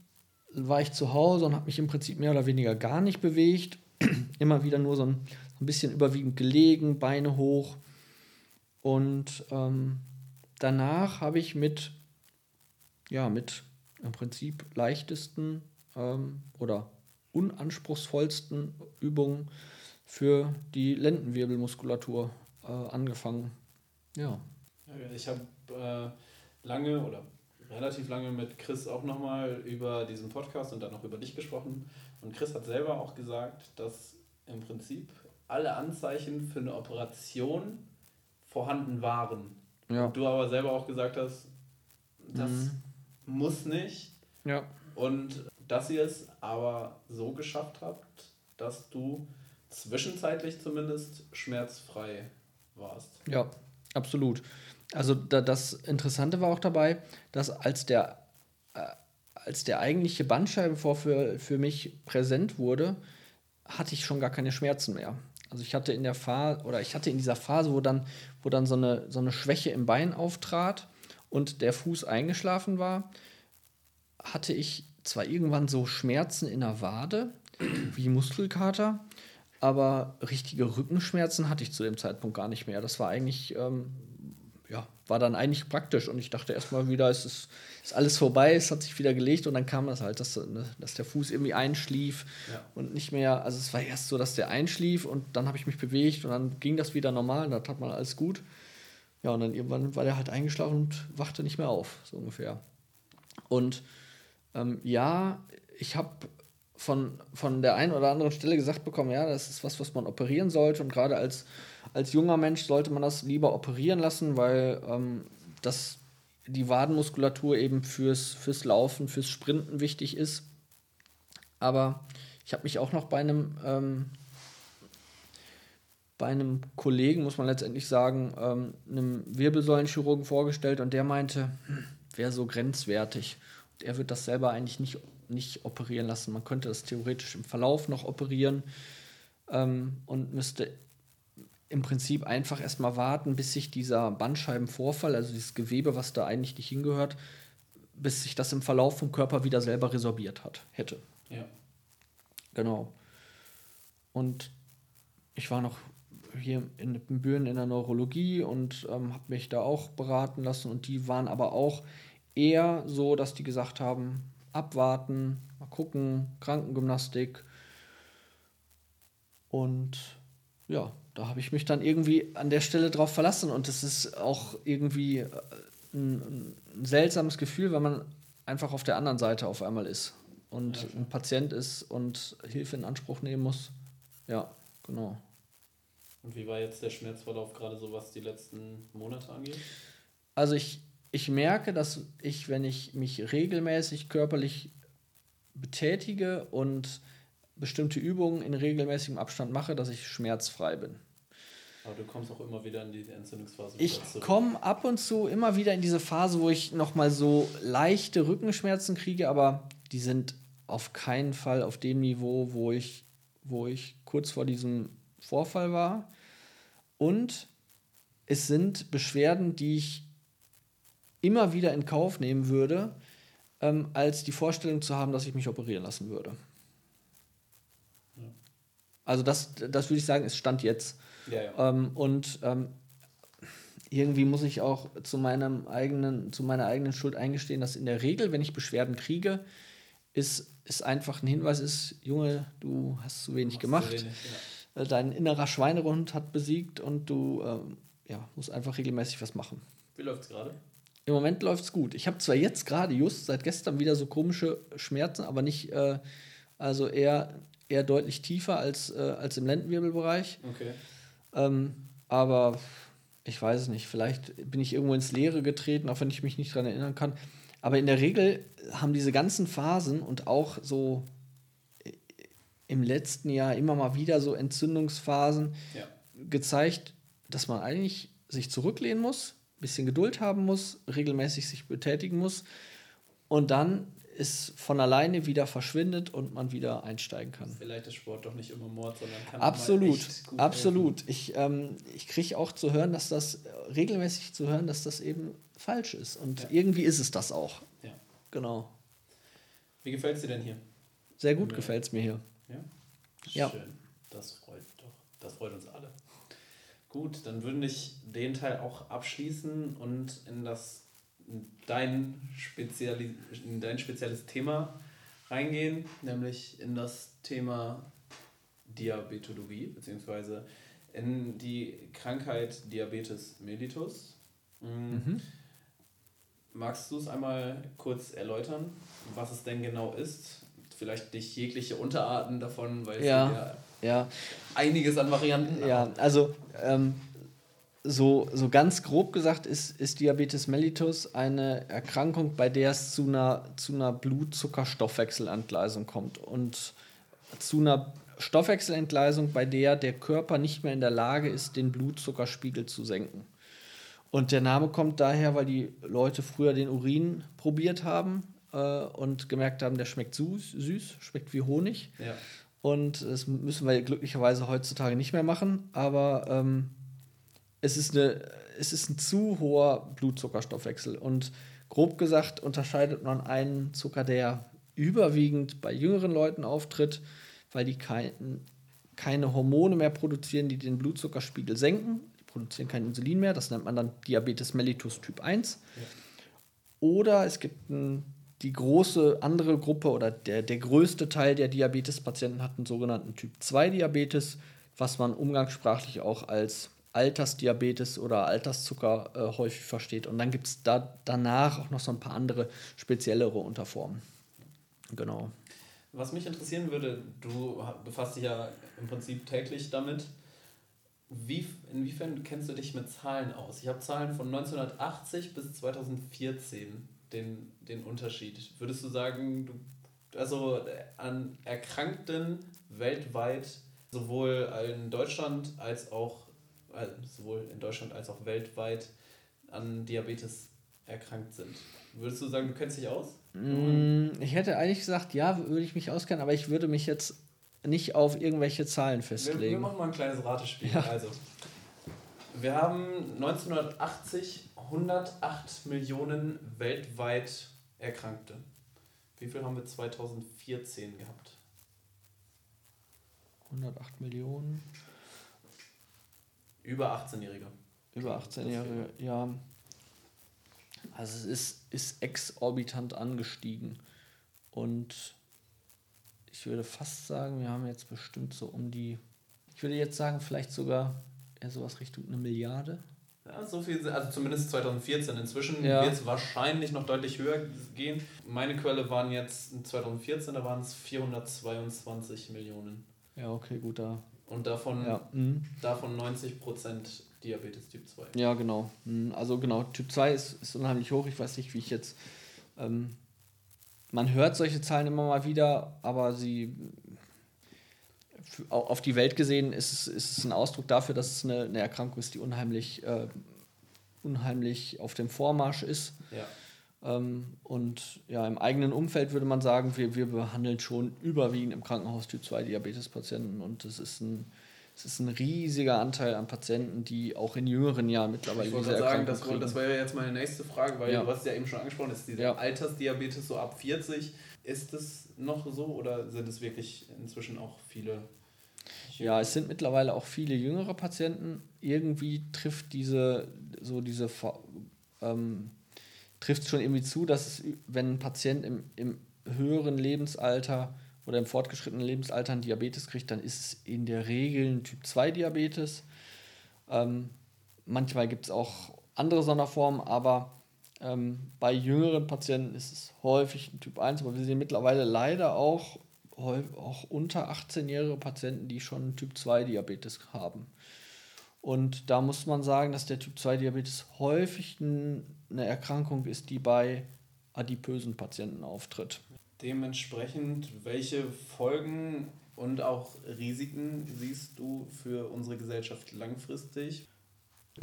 war ich zu Hause und habe mich im Prinzip mehr oder weniger gar nicht bewegt. Immer wieder nur so ein, so ein bisschen überwiegend gelegen, Beine hoch. Und ähm, danach habe ich mit, ja, mit im Prinzip leichtesten ähm, oder unanspruchsvollsten Übungen für die Lendenwirbelmuskulatur äh, angefangen. Ja. Ich habe äh, lange oder relativ lange mit Chris auch nochmal über diesen Podcast und dann auch über dich gesprochen. Und Chris hat selber auch gesagt, dass im Prinzip alle Anzeichen für eine Operation vorhanden waren. Ja. du aber selber auch gesagt hast, das mhm. muss nicht. Ja. Und dass ihr es aber so geschafft habt, dass du zwischenzeitlich zumindest schmerzfrei warst. Ja, absolut. Also da, das Interessante war auch dabei, dass als der, äh, als der eigentliche Bandscheibenvorfall für, für mich präsent wurde, hatte ich schon gar keine Schmerzen mehr. Also ich hatte in der Phase oder ich hatte in dieser Phase, wo dann, wo dann so, eine, so eine Schwäche im Bein auftrat und der Fuß eingeschlafen war, hatte ich zwar irgendwann so Schmerzen in der Wade, wie Muskelkater, aber richtige Rückenschmerzen hatte ich zu dem Zeitpunkt gar nicht mehr. Das war eigentlich, ähm, ja, war dann eigentlich praktisch und ich dachte erstmal wieder, es ist, ist, alles vorbei, es hat sich wieder gelegt und dann kam das halt, dass, ne, dass der Fuß irgendwie einschlief ja. und nicht mehr, also es war erst so, dass der einschlief und dann habe ich mich bewegt und dann ging das wieder normal und dann hat man alles gut. Ja, und dann irgendwann war der halt eingeschlafen und wachte nicht mehr auf, so ungefähr. Und ähm, ja, ich habe von, von der einen oder anderen Stelle gesagt bekommen, ja, das ist was, was man operieren sollte. Und gerade als, als junger Mensch sollte man das lieber operieren lassen, weil ähm, das, die Wadenmuskulatur eben fürs, fürs Laufen, fürs Sprinten wichtig ist. Aber ich habe mich auch noch bei einem, ähm, bei einem Kollegen, muss man letztendlich sagen, ähm, einem Wirbelsäulenchirurgen vorgestellt und der meinte, hm, wäre so grenzwertig er wird das selber eigentlich nicht, nicht operieren lassen. Man könnte das theoretisch im Verlauf noch operieren ähm, und müsste im Prinzip einfach erstmal warten, bis sich dieser Bandscheibenvorfall, also dieses Gewebe, was da eigentlich nicht hingehört, bis sich das im Verlauf vom Körper wieder selber resorbiert hat, hätte. Ja. Genau. Und ich war noch hier in Büren in der Neurologie und ähm, habe mich da auch beraten lassen und die waren aber auch eher so, dass die gesagt haben, abwarten, mal gucken, Krankengymnastik. Und ja, da habe ich mich dann irgendwie an der Stelle drauf verlassen und es ist auch irgendwie äh, ein, ein, seltsames Gefühl, weil man einfach auf der anderen Seite auf einmal ist und ja, ein Patient ist und Hilfe in Anspruch nehmen muss. Ja, genau. Und wie war jetzt der Schmerzverlauf gerade so, was die letzten Monate angeht? Also ich, ich merke, dass ich, wenn ich mich regelmäßig körperlich betätige und bestimmte Übungen in regelmäßigem Abstand mache, dass ich schmerzfrei bin. Aber du kommst auch immer wieder in die Entzündungsphase. Ich komme ab und zu immer wieder in diese Phase, wo ich nochmal so leichte Rückenschmerzen kriege, aber die sind auf keinen Fall auf dem Niveau, wo ich, wo ich kurz vor diesem Vorfall war. Und es sind Beschwerden, die ich immer wieder in Kauf nehmen würde, ähm, als die Vorstellung zu haben, dass ich mich operieren lassen würde. Also das, das würde ich sagen, ist Stand jetzt. Ja, ja. Ähm, und ähm, irgendwie muss ich auch zu, meinem eigenen, zu meiner eigenen Schuld eingestehen, dass in der Regel, wenn ich Beschwerden kriege, ist, ist einfach ein Hinweis ist, Junge, du hast zu wenig gemacht. Wenig, ja. Äh, dein innerer Schweinehund hat besiegt und du ähm, ja, musst einfach regelmäßig was machen. Wie läuft es gerade? Im Moment läuft es gut. Ich habe zwar jetzt gerade just seit gestern wieder so komische Schmerzen, aber nicht, äh, also eher, eher deutlich tiefer als, äh, als im Lendenwirbelbereich. Okay. Ähm, aber ich weiß es nicht. Vielleicht bin ich irgendwo ins Leere getreten, auch wenn ich mich nicht daran erinnern kann. Aber in der Regel haben diese ganzen Phasen und auch so äh, im letzten Jahr immer mal wieder so Entzündungsphasen ja. gezeigt, dass man eigentlich sich zurücklehnen muss, bisschen Geduld haben muss, regelmäßig sich betätigen muss und dann es von alleine wieder verschwindet und man wieder einsteigen kann. Vielleicht ist Sport doch nicht immer Mord, sondern kann absolut, absolut. Helfen. Ich, ähm, ich kriege auch zu hören, dass das regelmäßig zu hören, dass das eben falsch ist und ja. irgendwie ist es das auch. Ja. Genau. Wie gefällt es dir denn hier? Sehr gut gefällt es mir hier. Ja. Schön. Das freut doch. Das freut uns alle. Gut, dann würde ich den Teil auch abschließen und in das dein, Speziali in dein spezielles Thema reingehen, nämlich in das Thema Diabetologie, beziehungsweise in die Krankheit Diabetes mellitus. Mhm. mhm. Magst du es einmal kurz erläutern, was es denn genau ist? Vielleicht nicht jegliche Unterarten davon, weil es ja. ja ja. einiges an Varianten. Ja, also ähm, so, so ganz grob gesagt ist, ist Diabetes mellitus eine Erkrankung, bei der es zu einer, zu einer Blutzuckerstoffwechselentgleisung kommt und zu einer Stoffwechselentgleisung, bei der der Körper nicht mehr in der Lage ist, den Blutzuckerspiegel zu senken. Und der Name kommt daher, weil die Leute früher den Urin probiert haben äh, und gemerkt haben, der schmeckt süß, süß schmeckt wie Honig. Ja. Und das müssen wir glücklicherweise heutzutage nicht mehr machen. Aber ähm, es, ist eine, es ist ein zu hoher Blutzuckerstoffwechsel. Und grob gesagt unterscheidet man einen Zucker, der überwiegend bei jüngeren Leuten auftritt, weil die kein, keine Hormone mehr produzieren, die den Blutzuckerspiegel senken. Die produzieren kein Insulin mehr. Das nennt man dann Diabetes mellitus Typ 1. Ja. Oder es gibt einen die große andere Gruppe oder der, der größte Teil der Diabetespatienten hat einen sogenannten Typ-2-Diabetes, was man umgangssprachlich auch als Altersdiabetes oder Alterszucker äh, häufig versteht. Und dann gibt es da danach auch noch so ein paar andere speziellere Unterformen. Genau. Was mich interessieren würde, du befasst dich ja im Prinzip täglich damit. Wie, inwiefern kennst du dich mit Zahlen aus? Ich habe Zahlen von 1980 bis 2014 den, den Unterschied? Würdest du sagen, du, also an Erkrankten weltweit, sowohl in Deutschland als auch, sowohl in Deutschland als auch weltweit an Diabetes erkrankt sind? Würdest du sagen, du kennst dich aus? Mm, ich hätte eigentlich gesagt, ja, würde ich mich auskennen, aber ich würde mich jetzt nicht auf irgendwelche Zahlen festlegen. Wir, wir machen mal ein kleines Ratespiel. Ja. Also, wir haben 1980 108 Millionen weltweit Erkrankte. Wie viel haben wir 2014 gehabt? 108 Millionen. Über 18-Jährige. Über 18-Jährige, ja. Also es ist, ist exorbitant angestiegen. Und ich würde fast sagen, wir haben jetzt bestimmt so um die ich würde jetzt sagen, vielleicht sogar eher sowas Richtung eine Milliarde. Ja, so viel, also zumindest 2014. Inzwischen ja. wird es wahrscheinlich noch deutlich höher gehen. Meine Quelle waren jetzt 2014, da waren es 422 Millionen. Ja, okay, gut, da. Und davon, ja. mhm. davon 90 Prozent Diabetes Typ 2. Ja, genau. Mhm. Also genau, Typ 2 ist, ist unheimlich hoch. Ich weiß nicht, wie ich jetzt. Ähm, man hört solche Zahlen immer mal wieder, aber sie auf die Welt gesehen ist es, ist es ein Ausdruck dafür, dass es eine, eine Erkrankung ist, die unheimlich, äh, unheimlich auf dem Vormarsch ist. Ja. Ähm, und ja, im eigenen Umfeld würde man sagen, wir, wir behandeln schon überwiegend im Krankenhaus Typ 2 Diabetespatienten und es ist ein es ist ein riesiger Anteil an Patienten, die auch in jüngeren Jahren mittlerweile ich diese sagen, das, das wäre jetzt meine nächste Frage, weil ja. du hast ja eben schon angesprochen, ist dieser ja. Altersdiabetes so ab 40. Ist es noch so oder sind es wirklich inzwischen auch viele? Ja, es sind mittlerweile auch viele jüngere Patienten. Irgendwie trifft diese, so diese, ähm, trifft schon irgendwie zu, dass es, wenn ein Patient im, im höheren Lebensalter oder im fortgeschrittenen Lebensalter ein Diabetes kriegt, dann ist es in der Regel ein Typ 2 Diabetes. Ähm, manchmal gibt es auch andere Sonderformen, aber ähm, bei jüngeren Patienten ist es häufig ein Typ 1, aber wir sehen mittlerweile leider auch, auch unter 18-jährige Patienten, die schon Typ 2 Diabetes haben. Und da muss man sagen, dass der Typ 2 Diabetes häufig eine Erkrankung ist, die bei adipösen Patienten auftritt. Dementsprechend, welche Folgen und auch Risiken siehst du für unsere Gesellschaft langfristig?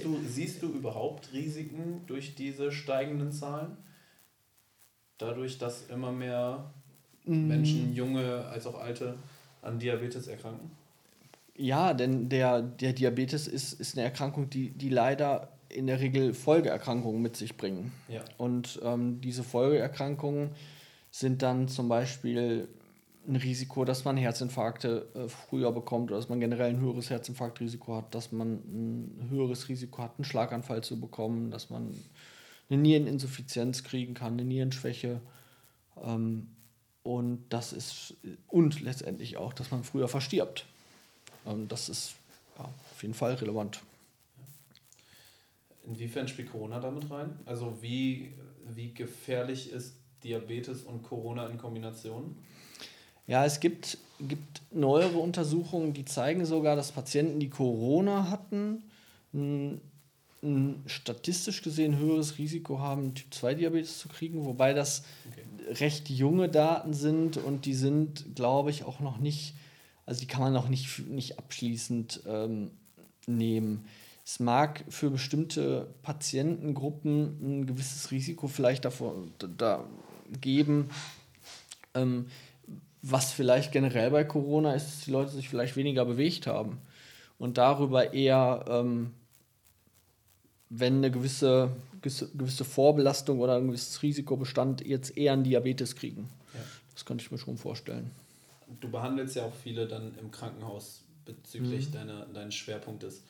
Du, siehst du überhaupt Risiken durch diese steigenden Zahlen? Dadurch, dass immer mehr mm. Menschen, junge als auch alte, an Diabetes erkranken? Ja, denn der, der Diabetes ist, ist eine Erkrankung, die, die leider in der Regel Folgeerkrankungen mit sich bringen. Ja. Und ähm, diese Folgeerkrankungen sind dann zum Beispiel ein Risiko, dass man Herzinfarkte äh, früher bekommt oder dass man generell ein höheres Herzinfarktrisiko hat, dass man ein höheres Risiko hat, einen Schlaganfall zu bekommen, dass man eine Niereninsuffizienz kriegen kann, eine Nierenschwäche. Ähm, und das ist und letztendlich auch, dass man früher verstirbt. Ähm, das ist ja, auf jeden Fall relevant. Inwiefern spielt Corona damit rein? Also wie, wie gefährlich ist Diabetes und Corona in Kombination? Ja, es gibt, gibt neuere Untersuchungen, die zeigen sogar, dass Patienten, die Corona hatten, ein, ein statistisch gesehen höheres Risiko haben, Typ-2-Diabetes zu kriegen, wobei das okay. recht junge Daten sind und die sind, glaube ich, auch noch nicht, also die kann man noch nicht, nicht abschließend ähm, nehmen. Es mag für bestimmte Patientengruppen ein gewisses Risiko vielleicht davor, da, geben. Ähm, was vielleicht generell bei Corona ist, dass die Leute sich vielleicht weniger bewegt haben und darüber eher, ähm, wenn eine gewisse, gewisse Vorbelastung oder ein gewisses Risiko bestand, jetzt eher einen Diabetes kriegen. Ja. Das könnte ich mir schon vorstellen. Du behandelst ja auch viele dann im Krankenhaus bezüglich mhm. deiner, deines Schwerpunktes.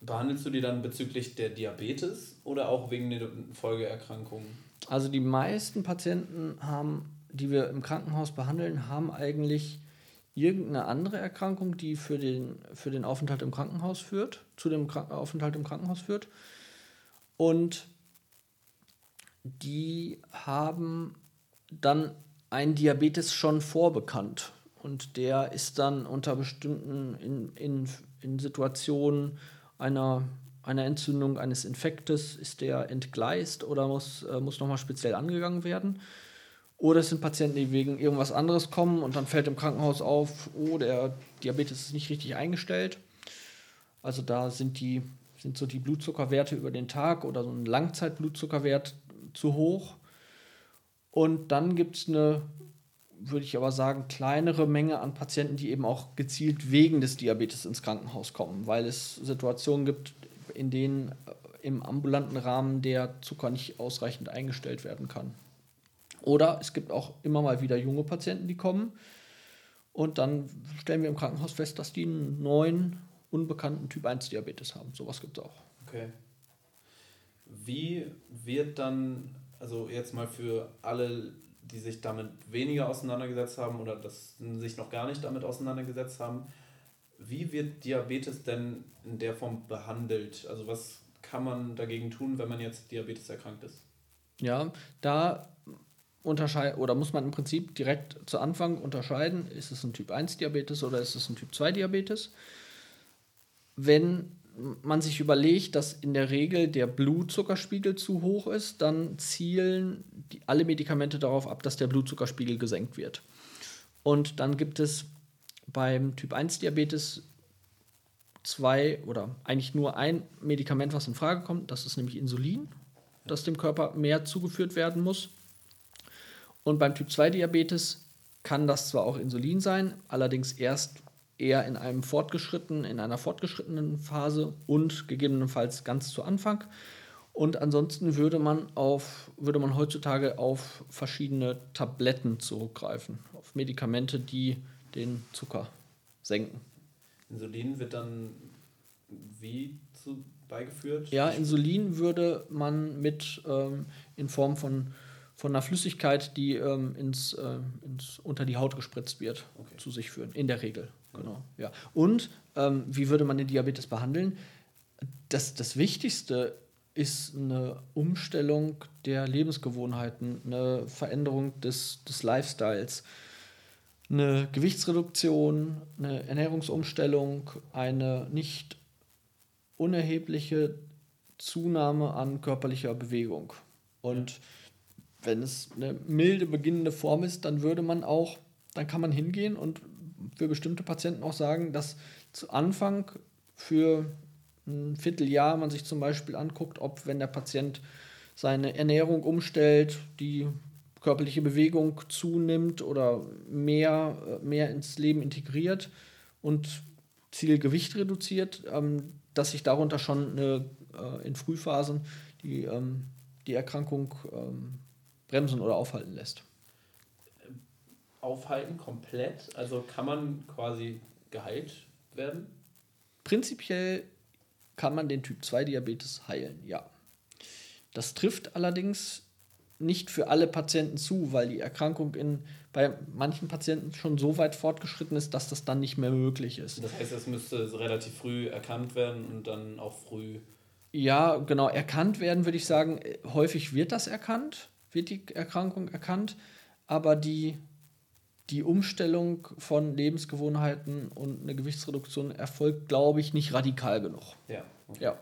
Behandelst du die dann bezüglich der Diabetes oder auch wegen der Folgeerkrankungen? Also die meisten Patienten haben, die wir im Krankenhaus behandeln, haben eigentlich irgendeine andere Erkrankung, die für den, für den Aufenthalt im Krankenhaus führt, zu dem Kranken Aufenthalt im Krankenhaus führt. Und die haben dann einen Diabetes schon vorbekannt. Und der ist dann unter bestimmten, in, in, in Situationen einer einer Entzündung eines Infektes, ist der entgleist oder muss, äh, muss nochmal speziell angegangen werden. Oder es sind Patienten, die wegen irgendwas anderes kommen und dann fällt im Krankenhaus auf, oh, der Diabetes ist nicht richtig eingestellt. Also da sind, die, sind so die Blutzuckerwerte über den Tag oder so ein Langzeitblutzuckerwert zu hoch. Und dann gibt es eine, würde ich aber sagen, kleinere Menge an Patienten, die eben auch gezielt wegen des Diabetes ins Krankenhaus kommen, weil es Situationen gibt, in denen äh, im ambulanten Rahmen der Zucker nicht ausreichend eingestellt werden kann. Oder es gibt auch immer mal wieder junge Patienten, die kommen und dann stellen wir im Krankenhaus fest, dass die einen neuen, unbekannten Typ 1 Diabetes haben. Sowas gibt es auch. Okay. Wie wird dann, also jetzt mal für alle, die sich damit weniger auseinandergesetzt haben oder das sich noch gar nicht damit auseinandergesetzt haben, Wie wird Diabetes denn in der Form behandelt? Also was kann man dagegen tun, wenn man jetzt Diabetes erkrankt ist? Ja, da unterscheiden oder muss man im Prinzip direkt zu Anfang unterscheiden, ist es ein Typ 1 Diabetes oder ist es ein Typ 2 Diabetes? Wenn man sich überlegt, dass in der Regel der Blutzuckerspiegel zu hoch ist, dann zielen die, alle Medikamente darauf ab, dass der Blutzuckerspiegel gesenkt wird. Und dann gibt es beim Typ 1 Diabetes zwei oder eigentlich nur ein Medikament, was in Frage kommt. Das ist nämlich Insulin, das dem Körper mehr zugeführt werden muss. Und beim Typ 2 Diabetes kann das zwar auch Insulin sein, allerdings erst eher in einem fortgeschrittenen, in einer fortgeschrittenen Phase und gegebenenfalls ganz zu Anfang. Und ansonsten würde man auf, würde man heutzutage auf verschiedene Tabletten zurückgreifen, auf Medikamente, die den Zucker senken. Insulin wird dann wie zu, beigeführt? Ja, Insulin würde man mit ähm, in Form von, von einer Flüssigkeit, die ähm, ins, äh, ins, unter die Haut gespritzt wird, okay. zu sich führen. In der Regel. Genau. Ja. Und ähm, wie würde man den Diabetes behandeln? Das, das Wichtigste ist eine Umstellung der Lebensgewohnheiten, eine Veränderung des, des Lifestyles eine Gewichtsreduktion, eine Ernährungsumstellung, eine nicht unerhebliche Zunahme an körperlicher Bewegung. Und wenn es eine milde beginnende Form ist, dann würde man auch, dann kann man hingehen und für bestimmte Patienten auch sagen, dass zu Anfang für ein Vierteljahr man sich zum Beispiel anguckt, ob wenn der Patient seine Ernährung umstellt, die körperliche Bewegung zunimmt oder mehr, mehr ins Leben integriert und Zielgewicht reduziert, ähm, dass sich darunter schon eine, äh, in Frühphasen die, ähm, die Erkrankung ähm, bremsen oder aufhalten lässt. Aufhalten komplett? Also kann man quasi geheilt werden? Prinzipiell kann man den Typ 2 Diabetes heilen, ja. Das trifft allerdings nicht für alle Patienten zu, weil die Erkrankung in, bei manchen Patienten schon so weit fortgeschritten ist, dass das dann nicht mehr möglich ist. Das heißt, es müsste relativ früh erkannt werden und dann auch früh. Ja, genau, erkannt werden würde ich sagen, häufig wird das erkannt, wird die Erkrankung erkannt, aber die, die Umstellung von Lebensgewohnheiten und eine Gewichtsreduktion erfolgt, glaube ich, nicht radikal genug. Ja. Okay. ja.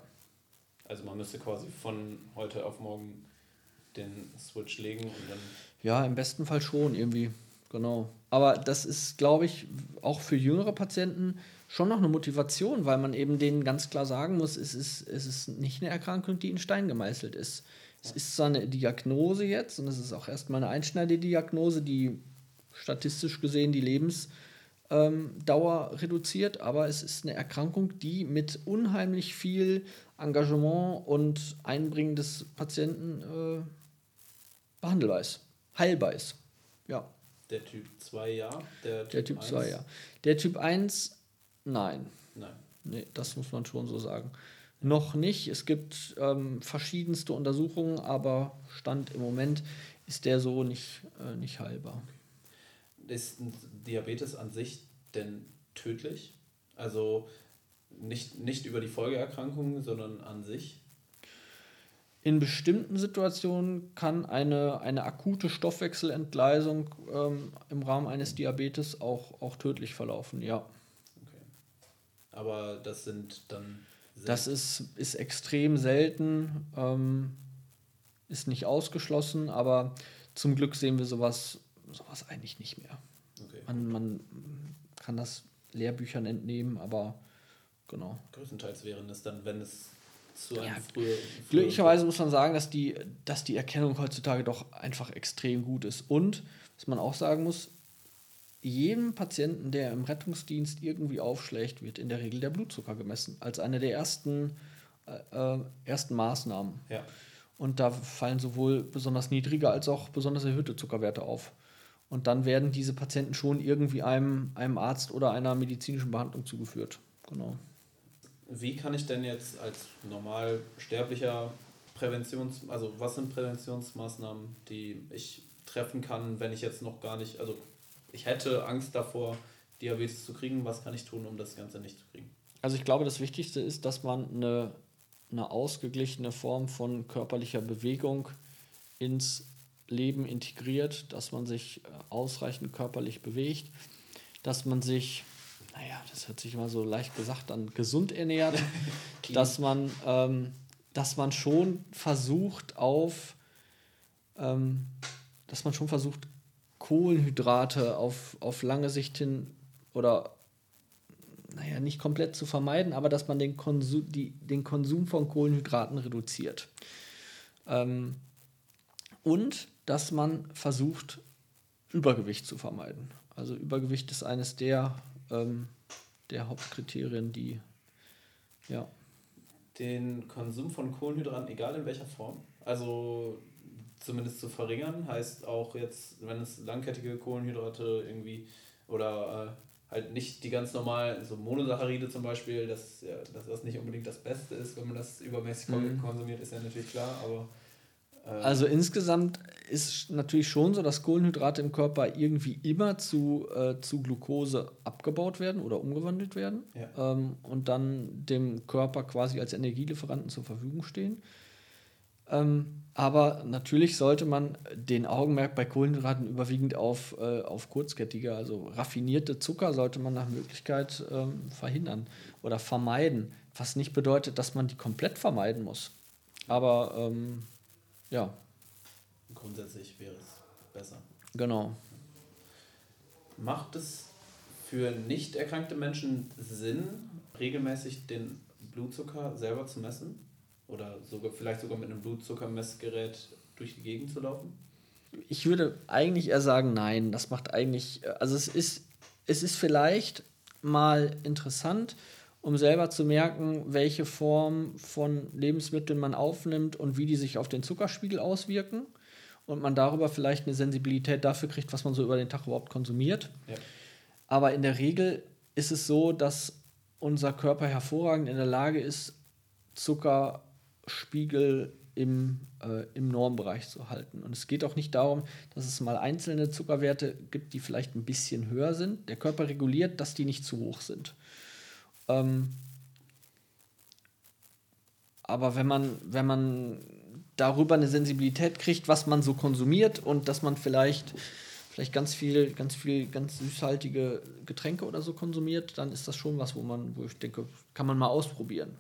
Also man müsste quasi von heute auf morgen den Switch legen und dann. Ja, im besten Fall schon irgendwie. Genau. Aber das ist, glaube ich, auch für jüngere Patienten schon noch eine Motivation, weil man eben denen ganz klar sagen muss, es ist, es ist nicht eine Erkrankung, die in Stein gemeißelt ist. Es ist zwar eine Diagnose jetzt und es ist auch erstmal eine Einschneidediagnose, die statistisch gesehen die Lebensdauer reduziert, aber es ist eine Erkrankung, die mit unheimlich viel Engagement und Einbringen des Patienten äh, behandelbar ist, heilbar ist. Ja. Der Typ 2 ja, der Typ, der typ 2 ja. Der Typ 1 nein. Nein. Nee, das muss man schon so sagen. Noch nicht. Es gibt ähm, verschiedenste Untersuchungen, aber Stand im Moment ist der so nicht, äh, nicht heilbar. Ist Diabetes an sich denn tödlich? Also nicht, nicht über die Folgeerkrankungen, sondern an sich? In bestimmten Situationen kann eine, eine akute Stoffwechselentgleisung ähm, im Rahmen eines Diabetes auch, auch tödlich verlaufen, ja. Okay. Aber das sind dann. Das ist, ist extrem selten, ähm, ist nicht ausgeschlossen, aber zum Glück sehen wir sowas, sowas eigentlich nicht mehr. Okay. Man, man kann das Lehrbüchern entnehmen, aber genau. Größtenteils wären es dann, wenn es zu einem ja, früher, Glücklicherweise muss man sagen, dass die, dass die Erkennung heutzutage doch einfach extrem gut ist. Und, was man auch sagen muss, jedem Patienten, der im Rettungsdienst irgendwie aufschlägt, wird in der Regel der Blutzucker gemessen, als eine der ersten, äh, äh ersten Maßnahmen. Ja. Und da fallen sowohl besonders niedrige als auch besonders erhöhte Zuckerwerte auf. Und dann werden diese Patienten schon irgendwie einem, einem Arzt oder einer medizinischen Behandlung zugeführt. Genau wie kann ich denn jetzt als normal sterblicher Präventions, also was sind Präventionsmaßnahmen, die ich treffen kann, wenn ich jetzt noch gar nicht, also ich hätte Angst davor, Diabetes zu kriegen? Was kann ich tun, um das Ganze nicht zu kriegen? Also ich glaube, das Wichtigste ist, dass man eine, eine ausgeglichene Form von körperlicher Bewegung ins Leben integriert, dass man sich äh, ausreichend körperlich bewegt, dass man sich, naja, das hört sich immer so leicht gesagt an, gesund ernährt, dass man, ähm, dass man schon versucht auf, ähm, dass man schon versucht, Kohlenhydrate auf, auf lange Sicht hin oder naja, nicht komplett zu vermeiden, aber dass man den Konsum, die, den Konsum von Kohlenhydraten reduziert. Ähm, und dass man versucht, Übergewicht zu vermeiden. Also Übergewicht ist eines der, ähm, der Hauptkriterien, die ja. Den Konsum von Kohlenhydraten, egal in welcher Form, also zumindest zu verringern, heißt auch jetzt, wenn es langkettige Kohlenhydrate irgendwie oder äh, halt nicht die ganz normalen, so Monosaccharide zum Beispiel, dass, ja, dass das nicht unbedingt das Beste ist, wenn man das übermäßig mhm. konsumiert, ist ja natürlich klar, aber. Also insgesamt ist natürlich schon so, dass Kohlenhydrate im Körper irgendwie immer zu, äh, zu Glucose abgebaut werden oder umgewandelt werden ja. ähm, und dann dem Körper quasi als Energielieferanten zur Verfügung stehen. Ähm, aber natürlich sollte man den Augenmerk bei Kohlenhydraten überwiegend auf, äh, auf kurzkettige, also raffinierte Zucker sollte man nach Möglichkeit ähm, verhindern oder vermeiden. Was nicht bedeutet, dass man die komplett vermeiden muss. Aber ähm, ja. Grundsätzlich wäre es besser. Genau. Macht es für nicht erkrankte Menschen Sinn, regelmäßig den Blutzucker selber zu messen? Oder sogar, vielleicht sogar mit einem Blutzuckermessgerät durch die Gegend zu laufen? Ich würde eigentlich eher sagen, nein, das macht eigentlich, also es ist, es ist vielleicht mal interessant, um selber zu merken, welche Form von Lebensmitteln man aufnimmt und wie die sich auf den Zuckerspiegel auswirken. Und man darüber vielleicht eine Sensibilität dafür kriegt, was man so über den Tag überhaupt konsumiert. Ja. Aber in der Regel ist es so, dass unser Körper hervorragend in der Lage ist, Zucker Spiegel im, äh, im Normbereich zu halten. Und es geht auch nicht darum, dass es mal einzelne Zuckerwerte gibt, die vielleicht ein bisschen höher sind. Der Körper reguliert, dass die nicht zu hoch sind. Ähm, aber wenn man, wenn man darüber eine Sensibilität kriegt, was man so konsumiert und dass man vielleicht, vielleicht ganz viel, ganz viel, ganz süßhaltige Getränke oder so konsumiert, dann ist das schon was, wo man, wo ich denke, kann man mal ausprobieren.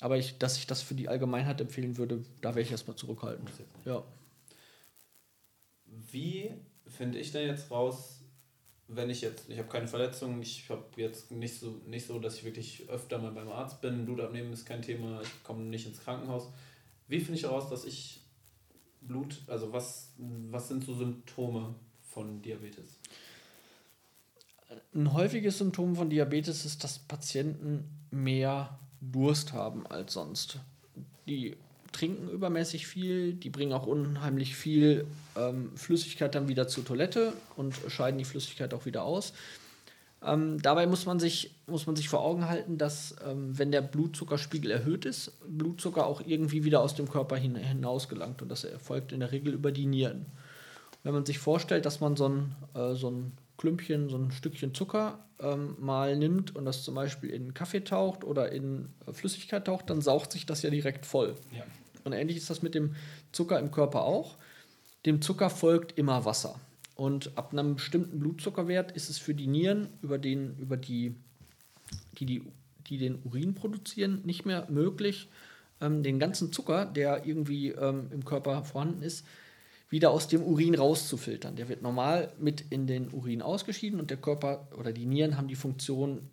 Aber ich, dass ich das für die Allgemeinheit empfehlen würde, da wäre ich erstmal zurückhaltend. Ja. Wie finde ich denn jetzt raus, wenn ich jetzt, ich habe keine Verletzungen, ich habe jetzt nicht so, nicht so, dass ich wirklich öfter mal beim Arzt bin, Blut abnehmen ist kein Thema, ich komme nicht ins Krankenhaus. Wie finde ich heraus, dass ich Blut, also was, was sind so Symptome von Diabetes? Ein häufiges Symptom von Diabetes ist, dass Patienten mehr Durst haben als sonst. Die trinken übermäßig viel, die bringen auch unheimlich viel ähm, Flüssigkeit dann wieder zur Toilette und scheiden die Flüssigkeit auch wieder aus. Ähm, dabei muss man, sich, muss man sich vor Augen halten, dass ähm, wenn der Blutzuckerspiegel erhöht ist, Blutzucker auch irgendwie wieder aus dem Körper hin, hinaus gelangt und das erfolgt in der Regel über die Nieren. Wenn man sich vorstellt, dass man so ein, äh, so ein Klümpchen, so ein Stückchen Zucker ähm, mal nimmt und das zum Beispiel in Kaffee taucht oder in äh, Flüssigkeit taucht, dann saugt sich das ja direkt voll. Ja. Und ähnlich ist das mit dem Zucker im Körper auch. Dem Zucker folgt immer Wasser. Und ab einem bestimmten Blutzuckerwert ist es für die Nieren, über, den, über die, die, die, die den Urin produzieren, nicht mehr möglich, ähm, den ganzen Zucker, der irgendwie ähm, im Körper vorhanden ist, wieder aus dem Urin rauszufiltern. Der wird normal mit in den Urin ausgeschieden und der Körper oder die Nieren haben die Funktion,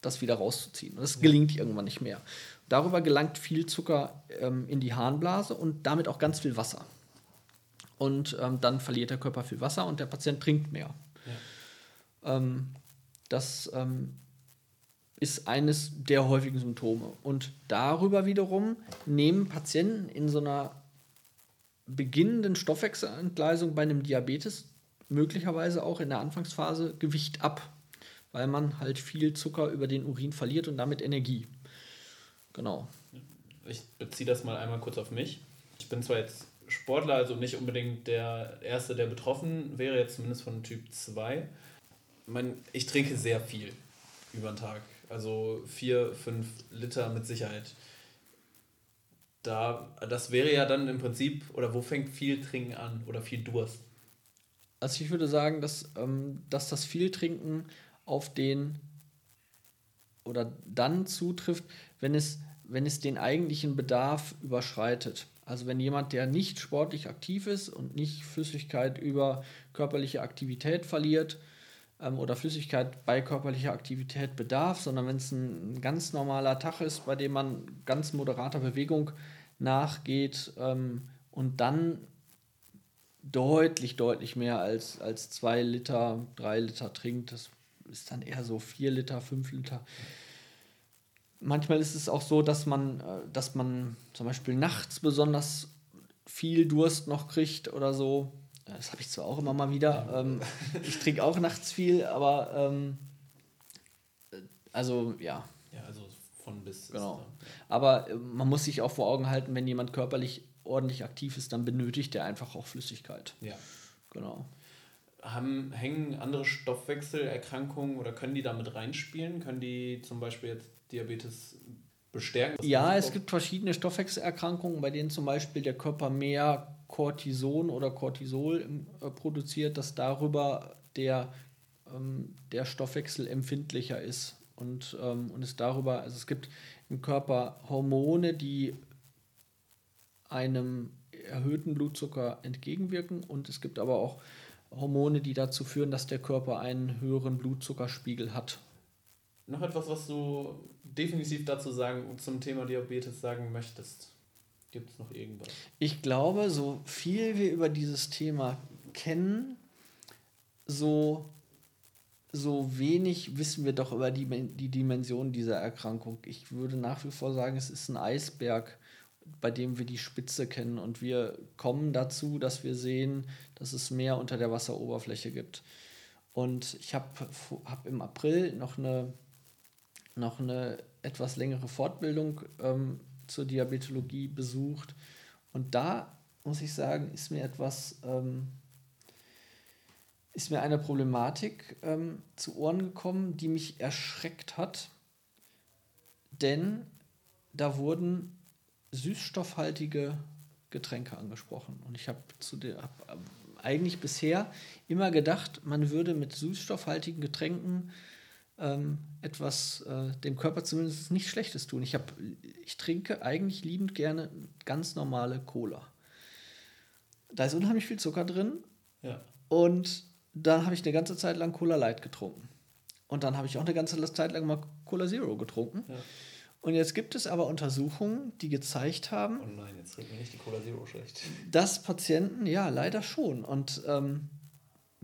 das wieder rauszuziehen. Und das gelingt irgendwann nicht mehr. Darüber gelangt viel Zucker ähm, in die Harnblase und damit auch ganz viel Wasser. Und ähm, dann verliert der Körper viel Wasser und der Patient trinkt mehr. Ja. Ähm, das ähm, ist eines der häufigen Symptome. Und darüber wiederum nehmen Patienten in so einer beginnenden Stoffwechselentgleisung bei einem Diabetes möglicherweise auch in der Anfangsphase Gewicht ab, weil man halt viel Zucker über den Urin verliert und damit Energie. Genau. Ich beziehe das mal einmal kurz auf mich. Ich bin zwar jetzt Sportler, also nicht unbedingt der Erste, der betroffen wäre, jetzt zumindest von Typ 2. mein, ich trinke sehr viel über den Tag. Also vier, fünf Liter mit Sicherheit. Da, das wäre ja dann im Prinzip, oder wo fängt viel Trinken an oder viel Durst? Also ich würde sagen, dass, ähm, dass das viel Trinken auf den oder dann zutrifft, wenn es, wenn es den eigentlichen Bedarf überschreitet. Also wenn jemand, der nicht sportlich aktiv ist und nicht Flüssigkeit über körperliche Aktivität verliert ähm, oder Flüssigkeit bei körperlicher Aktivität bedarf, sondern wenn es ein, ein ganz normaler Tag ist, bei dem man ganz moderater Bewegung nachgeht ähm, und dann deutlich, deutlich mehr als, als zwei Liter, drei Liter trinkt. Das ist dann eher so vier Liter, fünf Liter. Manchmal ist es auch so, dass man, äh, dass man zum Beispiel nachts besonders viel Durst noch kriegt oder so. Das habe ich zwar auch immer mal wieder. Ähm, ich trinke auch nachts viel, aber ähm, äh, also ja. Ja, also von bis. Genau. Aber äh, man muss sich auch vor Augen halten, wenn jemand körperlich ordentlich aktiv ist, dann benötigt er einfach auch Flüssigkeit. Ja. Genau. Haben, hängen andere Stoffwechselerkrankungen oder können die damit reinspielen? Können die zum Beispiel jetzt Diabetes bestärken? Ja, es gibt verschiedene Stoffwechselerkrankungen, bei denen zum Beispiel der Körper mehr Cortison oder Cortisol äh, produziert, dass darüber der, ähm, der Stoffwechsel empfindlicher ist. Und, ähm, und es darüber, also es gibt im Körper Hormone, die einem erhöhten Blutzucker entgegenwirken und es gibt aber auch Hormone, die dazu führen, dass der Körper einen höheren Blutzuckerspiegel hat. Noch etwas, was du definitiv dazu sagen zum Thema Diabetes sagen möchtest? Gibt es noch irgendwas? Ich glaube, so viel wir über dieses Thema kennen, so, so wenig wissen wir doch über die, die Dimension dieser Erkrankung. Ich würde nach wie vor sagen, es ist ein Eisberg bei dem wir die Spitze kennen. Und wir kommen dazu, dass wir sehen, dass es mehr unter der Wasseroberfläche gibt. Und ich habe hab im April noch eine, noch eine etwas längere Fortbildung ähm, zur Diabetologie besucht. Und da muss ich sagen, ist mir etwas, ähm, ist mir eine Problematik ähm, zu Ohren gekommen, die mich erschreckt hat. Denn da wurden süßstoffhaltige Getränke angesprochen. Und ich habe hab ähm, eigentlich bisher immer gedacht, man würde mit süßstoffhaltigen Getränken ähm, etwas äh, dem Körper zumindest nicht Schlechtes tun. Ich, hab, ich trinke eigentlich liebend gerne ganz normale Cola. Da ist unheimlich viel Zucker drin. Ja. Und dann habe ich eine ganze Zeit lang Cola Light getrunken. Und dann habe ich auch eine ganze Zeit lang mal Cola Zero getrunken. Ja. Und jetzt gibt es aber Untersuchungen, die gezeigt haben. Oh nein, jetzt reden wir nicht die Cola Zero schlecht. Dass Patienten, ja, leider schon. Und ähm,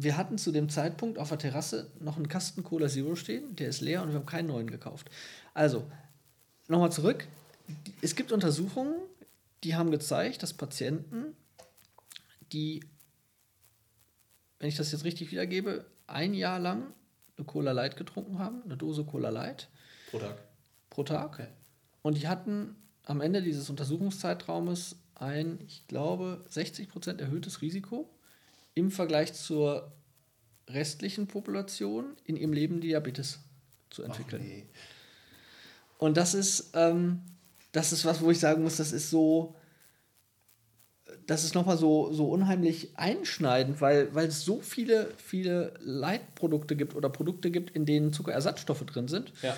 wir hatten zu dem Zeitpunkt auf der Terrasse noch einen Kasten Cola Zero stehen, der ist leer und wir haben keinen neuen gekauft. Also, nochmal zurück. Es gibt Untersuchungen, die haben gezeigt, dass Patienten, die, wenn ich das jetzt richtig wiedergebe, ein Jahr lang eine Cola Light getrunken haben, eine Dose Cola Light. Pro Tag pro Tag. Okay. Und die hatten am Ende dieses Untersuchungszeitraumes ein, ich glaube, 60% erhöhtes Risiko im Vergleich zur restlichen Population in ihrem Leben Diabetes zu entwickeln. Nee. Und das ist, ähm, das ist was, wo ich sagen muss, das ist so, das ist nochmal so, so unheimlich einschneidend, weil, weil es so viele, viele Leitprodukte gibt oder Produkte gibt, in denen Zuckerersatzstoffe drin sind. Ja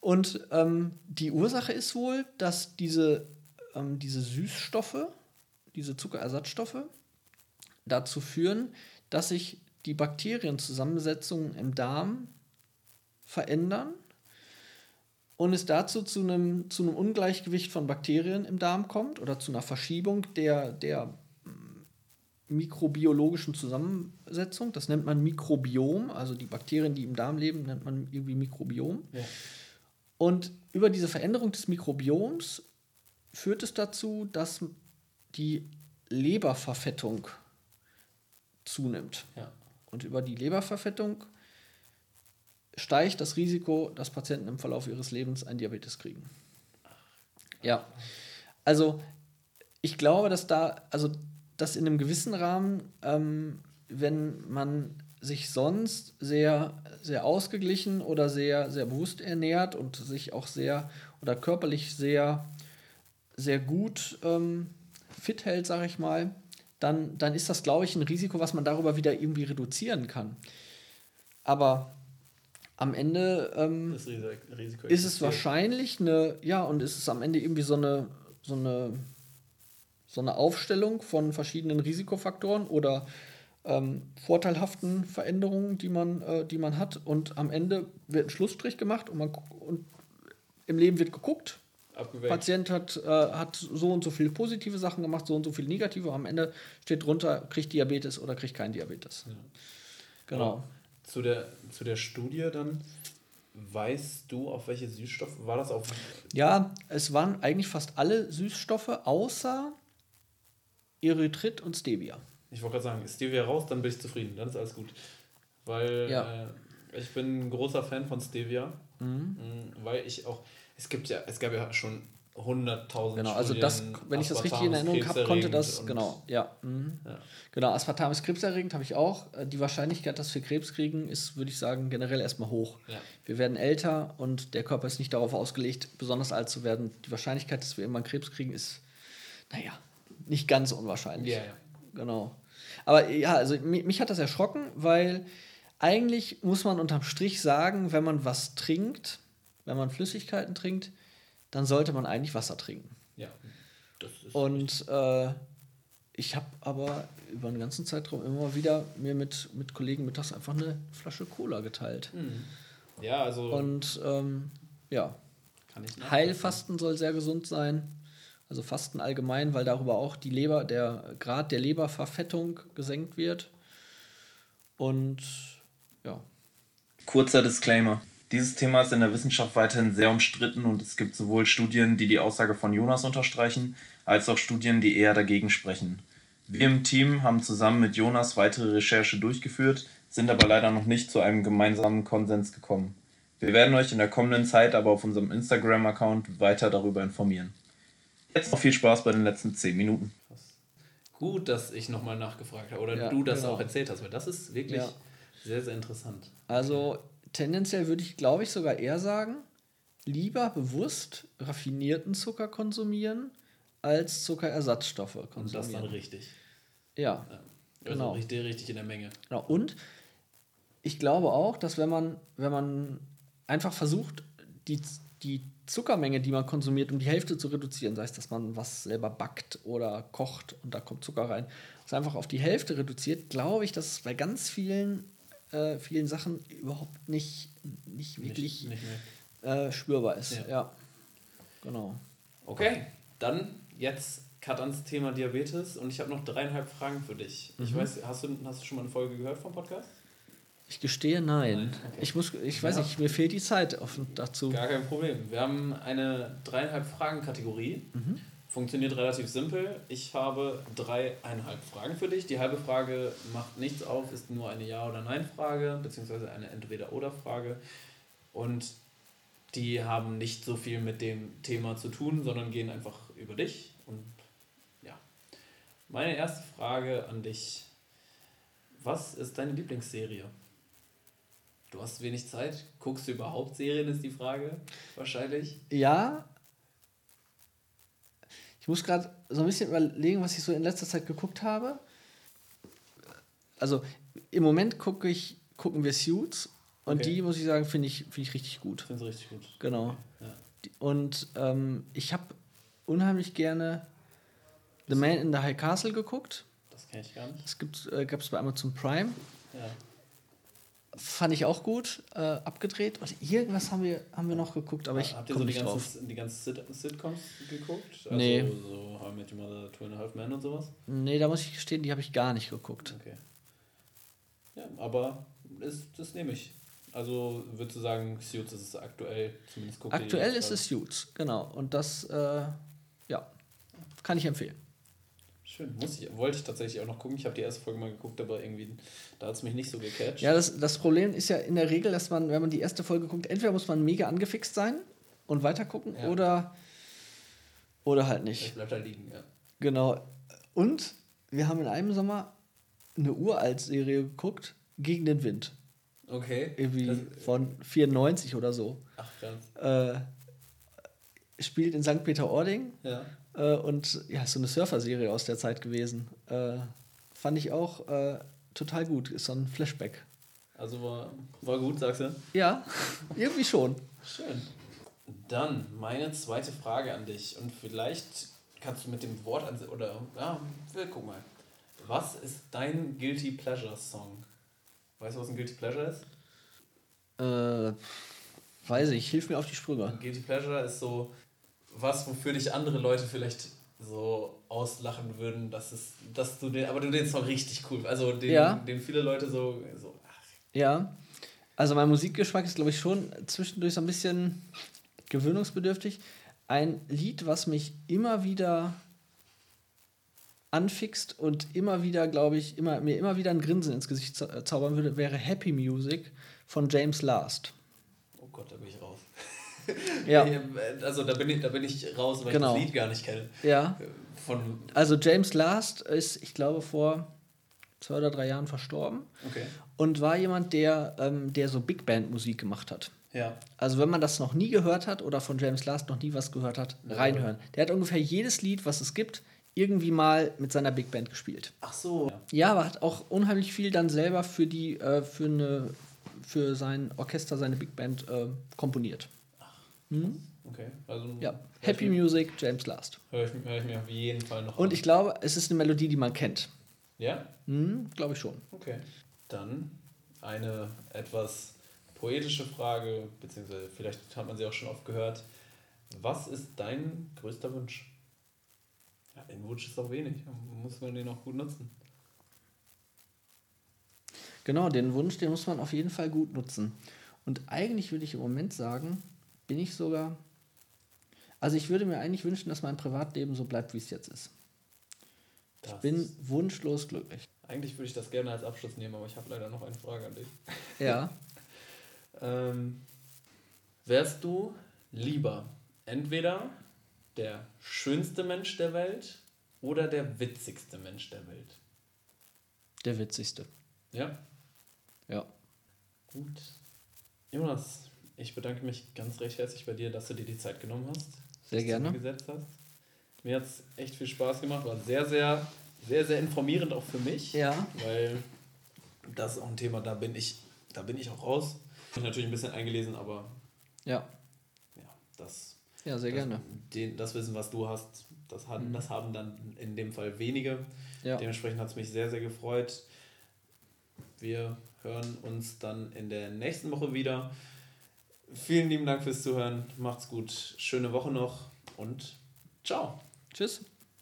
und ähm, die Ursache ist wohl, dass diese, ähm, diese Süßstoffe, diese Zuckerersatzstoffe, dazu führen, dass sich die Bakterienzusammensetzungen im Darm verändern und es dazu zu einem, zu einem Ungleichgewicht von Bakterien im Darm kommt oder zu einer Verschiebung der, der mm, mikrobiologischen Zusammensetzung. Das nennt man Mikrobiom, also die Bakterien, die im Darm leben, nennt man irgendwie Mikrobiom. Ja. Und über diese Veränderung des Mikrobioms führt es dazu, dass die Leberverfettung zunimmt. Ja. Und über die Leberverfettung steigt das Risiko, dass Patienten im Verlauf ihres Lebens einen Diabetes kriegen. Ja. Also ich glaube, dass da, also dass in einem gewissen Rahmen, ähm, wenn man sich sonst sehr, sehr ausgeglichen oder sehr, sehr bewusst ernährt und sich auch sehr oder körperlich sehr, sehr gut ähm, fit hält, sage ich mal, dann, dann ist das, glaube ich, ein Risiko, was man darüber wieder irgendwie reduzieren kann. Aber am Ende ähm, ist es wahrscheinlich eine, ja, und ist es am Ende irgendwie so eine, so eine, so eine Aufstellung von verschiedenen Risikofaktoren oder ähm, vorteilhaften Veränderungen, die man, äh, die man hat. Und am Ende wird ein Schlussstrich gemacht und, man, und im Leben wird geguckt. Abgewägt. Patient hat, äh, hat so und so viele positive Sachen gemacht, so und so viele negative. Am Ende steht drunter, kriegt Diabetes oder kriegt kein Diabetes. Ja. Genau. Zu der, zu der Studie dann, weißt du, auf welche Süßstoffe war das auf? Ja, es waren eigentlich fast alle Süßstoffe außer Erythrit und Stevia. Ich wollte gerade sagen, Stevia raus, dann bin ich zufrieden, dann ist alles gut. Weil ja. äh, ich bin ein großer Fan von Stevia, mhm. Mm, weil ich auch, es gibt ja, es gab ja schon 100.000 Genau, also das, wenn ich das richtig in Erinnerung habe, konnte das, genau, ja. Mhm. ja. Genau, Aspartam ist krebserregend, habe ich auch. Äh, die Wahrscheinlichkeit, dass wir Krebs kriegen, ist, würde ich sagen, generell erstmal hoch. Ja. Wir werden älter und der Körper ist nicht darauf ausgelegt, besonders alt zu werden. Die Wahrscheinlichkeit, dass wir irgendwann Krebs kriegen, ist, naja, nicht ganz unwahrscheinlich. Ja, ja. Genau. Aber ja, also mich, mich hat das erschrocken, weil eigentlich muss man unterm Strich sagen, wenn man was trinkt, wenn man Flüssigkeiten trinkt, dann sollte man eigentlich Wasser trinken. Ja. Das ist Und äh, ich habe aber über den ganzen Zeitraum immer wieder mir mit, mit Kollegen mittags einfach eine Flasche Cola geteilt. Mhm. Ja, also. Und ähm, ja. Heilfasten soll sehr gesund sein. Also Fasten allgemein, weil darüber auch die Leber, der Grad der Leberverfettung gesenkt wird. Und ja. Kurzer Disclaimer. Dieses Thema ist in der Wissenschaft weiterhin sehr umstritten und es gibt sowohl Studien, die die Aussage von Jonas unterstreichen, als auch Studien, die eher dagegen sprechen. Wir im Team haben zusammen mit Jonas weitere Recherche durchgeführt, sind aber leider noch nicht zu einem gemeinsamen Konsens gekommen. Wir werden euch in der kommenden Zeit aber auf unserem Instagram-Account weiter darüber informieren. Jetzt noch viel Spaß bei den letzten 10 Minuten. Gut, dass ich nochmal nachgefragt habe oder ja, du das genau. auch erzählt hast, weil das ist wirklich ja. sehr, sehr interessant. Also tendenziell würde ich, glaube ich, sogar eher sagen, lieber bewusst raffinierten Zucker konsumieren, als Zuckerersatzstoffe konsumieren. Und das dann richtig. Ja. ja. Also genau. richtig, richtig in der Menge. Genau. Und ich glaube auch, dass wenn man, wenn man einfach versucht, die, die Zuckermenge, die man konsumiert, um die Hälfte zu reduzieren, sei es, dass man was selber backt oder kocht und da kommt Zucker rein, das einfach auf die Hälfte reduziert, glaube ich, dass es bei ganz vielen äh, vielen Sachen überhaupt nicht, nicht wirklich nicht, nicht äh, spürbar ist. Ja. ja. Genau. Okay, dann jetzt Cut ans Thema Diabetes und ich habe noch dreieinhalb Fragen für dich. Mhm. Ich weiß, hast du, hast du schon mal eine Folge gehört vom Podcast? Ich gestehe nein. nein okay. Ich muss, ich weiß ja. nicht, mir fehlt die Zeit offen dazu. Gar kein Problem. Wir haben eine dreieinhalb Fragen Kategorie. Mhm. Funktioniert relativ simpel. Ich habe dreieinhalb Fragen für dich. Die halbe Frage macht nichts auf, ist nur eine Ja- oder Nein-Frage, beziehungsweise eine Entweder-Oder-Frage. Und die haben nicht so viel mit dem Thema zu tun, sondern gehen einfach über dich. Und ja. Meine erste Frage an dich. Was ist deine Lieblingsserie? Du hast wenig Zeit. Guckst du überhaupt Serien, ist die Frage wahrscheinlich. Ja, ich muss gerade so ein bisschen überlegen, was ich so in letzter Zeit geguckt habe. Also im Moment gucke ich, gucken wir Suits und okay. die, muss ich sagen, finde ich, find ich richtig gut. Finde ich richtig gut. Genau. Okay. Ja. Und ähm, ich habe unheimlich gerne The Man in the High Castle geguckt. Das kenne ich gar nicht. Das äh, gab es bei Amazon Prime. Ja. Fand ich auch gut, äh, abgedreht. Und irgendwas haben wir, haben wir noch geguckt, aber ich Habt ihr so die, ganzen, die ganzen Sitcoms geguckt? Also nee. so How I Met Your Mother, Two and a Half Men und sowas? Nee, da muss ich gestehen, die habe ich gar nicht geguckt. Okay. Ja, aber ist, das nehme ich. Also würdest du sagen, Suits ist es aktuell, zumindest guckt Aktuell ist es Suits, genau. Und das, äh, ja, kann ich empfehlen. Schön. Muss ich, wollte ich tatsächlich auch noch gucken. Ich habe die erste Folge mal geguckt, aber irgendwie, da hat es mich nicht so gecatcht. Ja, das, das Problem ist ja in der Regel, dass man, wenn man die erste Folge guckt, entweder muss man mega angefixt sein und weiter gucken ja. oder, oder halt nicht. Ich bleibt da liegen, ja. Genau. Und wir haben in einem Sommer eine uralt Serie geguckt, Gegen den Wind. Okay. Irgendwie das, von 94 oder so. Ach, krass. Äh, spielt in St. Peter-Ording. Ja. Äh, und ja, ist so eine Surfer-Serie aus der Zeit gewesen. Äh, fand ich auch äh, total gut. Ist so ein Flashback. Also war, war gut, sagst du? Ja, irgendwie schon. Schön. Dann meine zweite Frage an dich. Und vielleicht kannst du mit dem Wort an oder ja, wir gucken mal. Was ist dein Guilty Pleasure Song? Weißt du, was ein Guilty Pleasure ist? Äh, weiß ich, hilf mir auf die Sprünge. Ein Guilty Pleasure ist so was, wofür dich andere Leute vielleicht so auslachen würden, dass es, dass du den, aber du den Song richtig cool, also den, ja. den viele Leute so, so. Ja, also mein Musikgeschmack ist, glaube ich, schon zwischendurch so ein bisschen gewöhnungsbedürftig. Ein Lied, was mich immer wieder anfixt und immer wieder, glaube ich, immer, mir immer wieder ein Grinsen ins Gesicht zaubern würde, wäre Happy Music von James Last. Oh Gott, da bin ich raus. Ja. Also da bin ich, da bin ich raus, weil genau. ich das Lied gar nicht kenne. Ja. Von also James Last ist, ich glaube, vor zwei oder drei Jahren verstorben. Okay. Und war jemand, der, ähm, der so Big Band Musik gemacht hat. Ja. Also wenn man das noch nie gehört hat oder von James Last noch nie was gehört hat, reinhören. Der hat ungefähr jedes Lied, was es gibt, irgendwie mal mit seiner Big Band gespielt. Ach so. Ja, aber hat auch unheimlich viel dann selber für die äh, für eine für sein Orchester, seine Big Band äh, komponiert. Ach. Hm? Okay. Also ja. Happy Music, James Last. Höre ich, hör ich, mir auf jeden Fall noch. Und an. ich glaube, es ist eine Melodie, die man kennt. Ja? Hm, glaube ich schon. Okay. Dann eine etwas poetische Frage, beziehungsweise vielleicht hat man sie auch schon oft gehört. Was ist dein größter Wunsch? Ja, ein Wunsch ist auch wenig. Muss man den auch gut nutzen. Genau, den Wunsch, den muss man auf jeden Fall gut nutzen. Und eigentlich würde ich im Moment sagen, bin ich sogar. Also ich würde mir eigentlich wünschen, dass mein Privatleben so bleibt, wie es jetzt ist. Das ich bin wunschlos glücklich. Eigentlich würde ich das gerne als Abschluss nehmen, aber ich habe leider noch eine Frage an dich. Ja. ähm, wärst du lieber entweder der schönste Mensch der Welt oder der witzigste Mensch der Welt? Der witzigste. Ja? Ja. Gut. Jonas, ich bedanke mich ganz recht herzlich bei dir, dass du dir die Zeit genommen hast. Sehr gerne. Gesetzt hast. Mir hat es echt viel Spaß gemacht, war sehr, sehr, sehr, sehr informierend auch für mich. Ja. Weil das ist auch ein Thema, da bin ich, da bin ich auch raus. Ich bin natürlich ein bisschen eingelesen, aber ja. Ja, das ja, sehr das, gerne. Den, das Wissen, was du hast, das, hat, mhm. das haben dann in dem Fall wenige. Ja. Dementsprechend hat es mich sehr, sehr gefreut. Wir hören uns dann in der nächsten Woche wieder. Vielen lieben Dank fürs Zuhören. Macht's gut. Schöne Woche noch und ciao. Tschüss.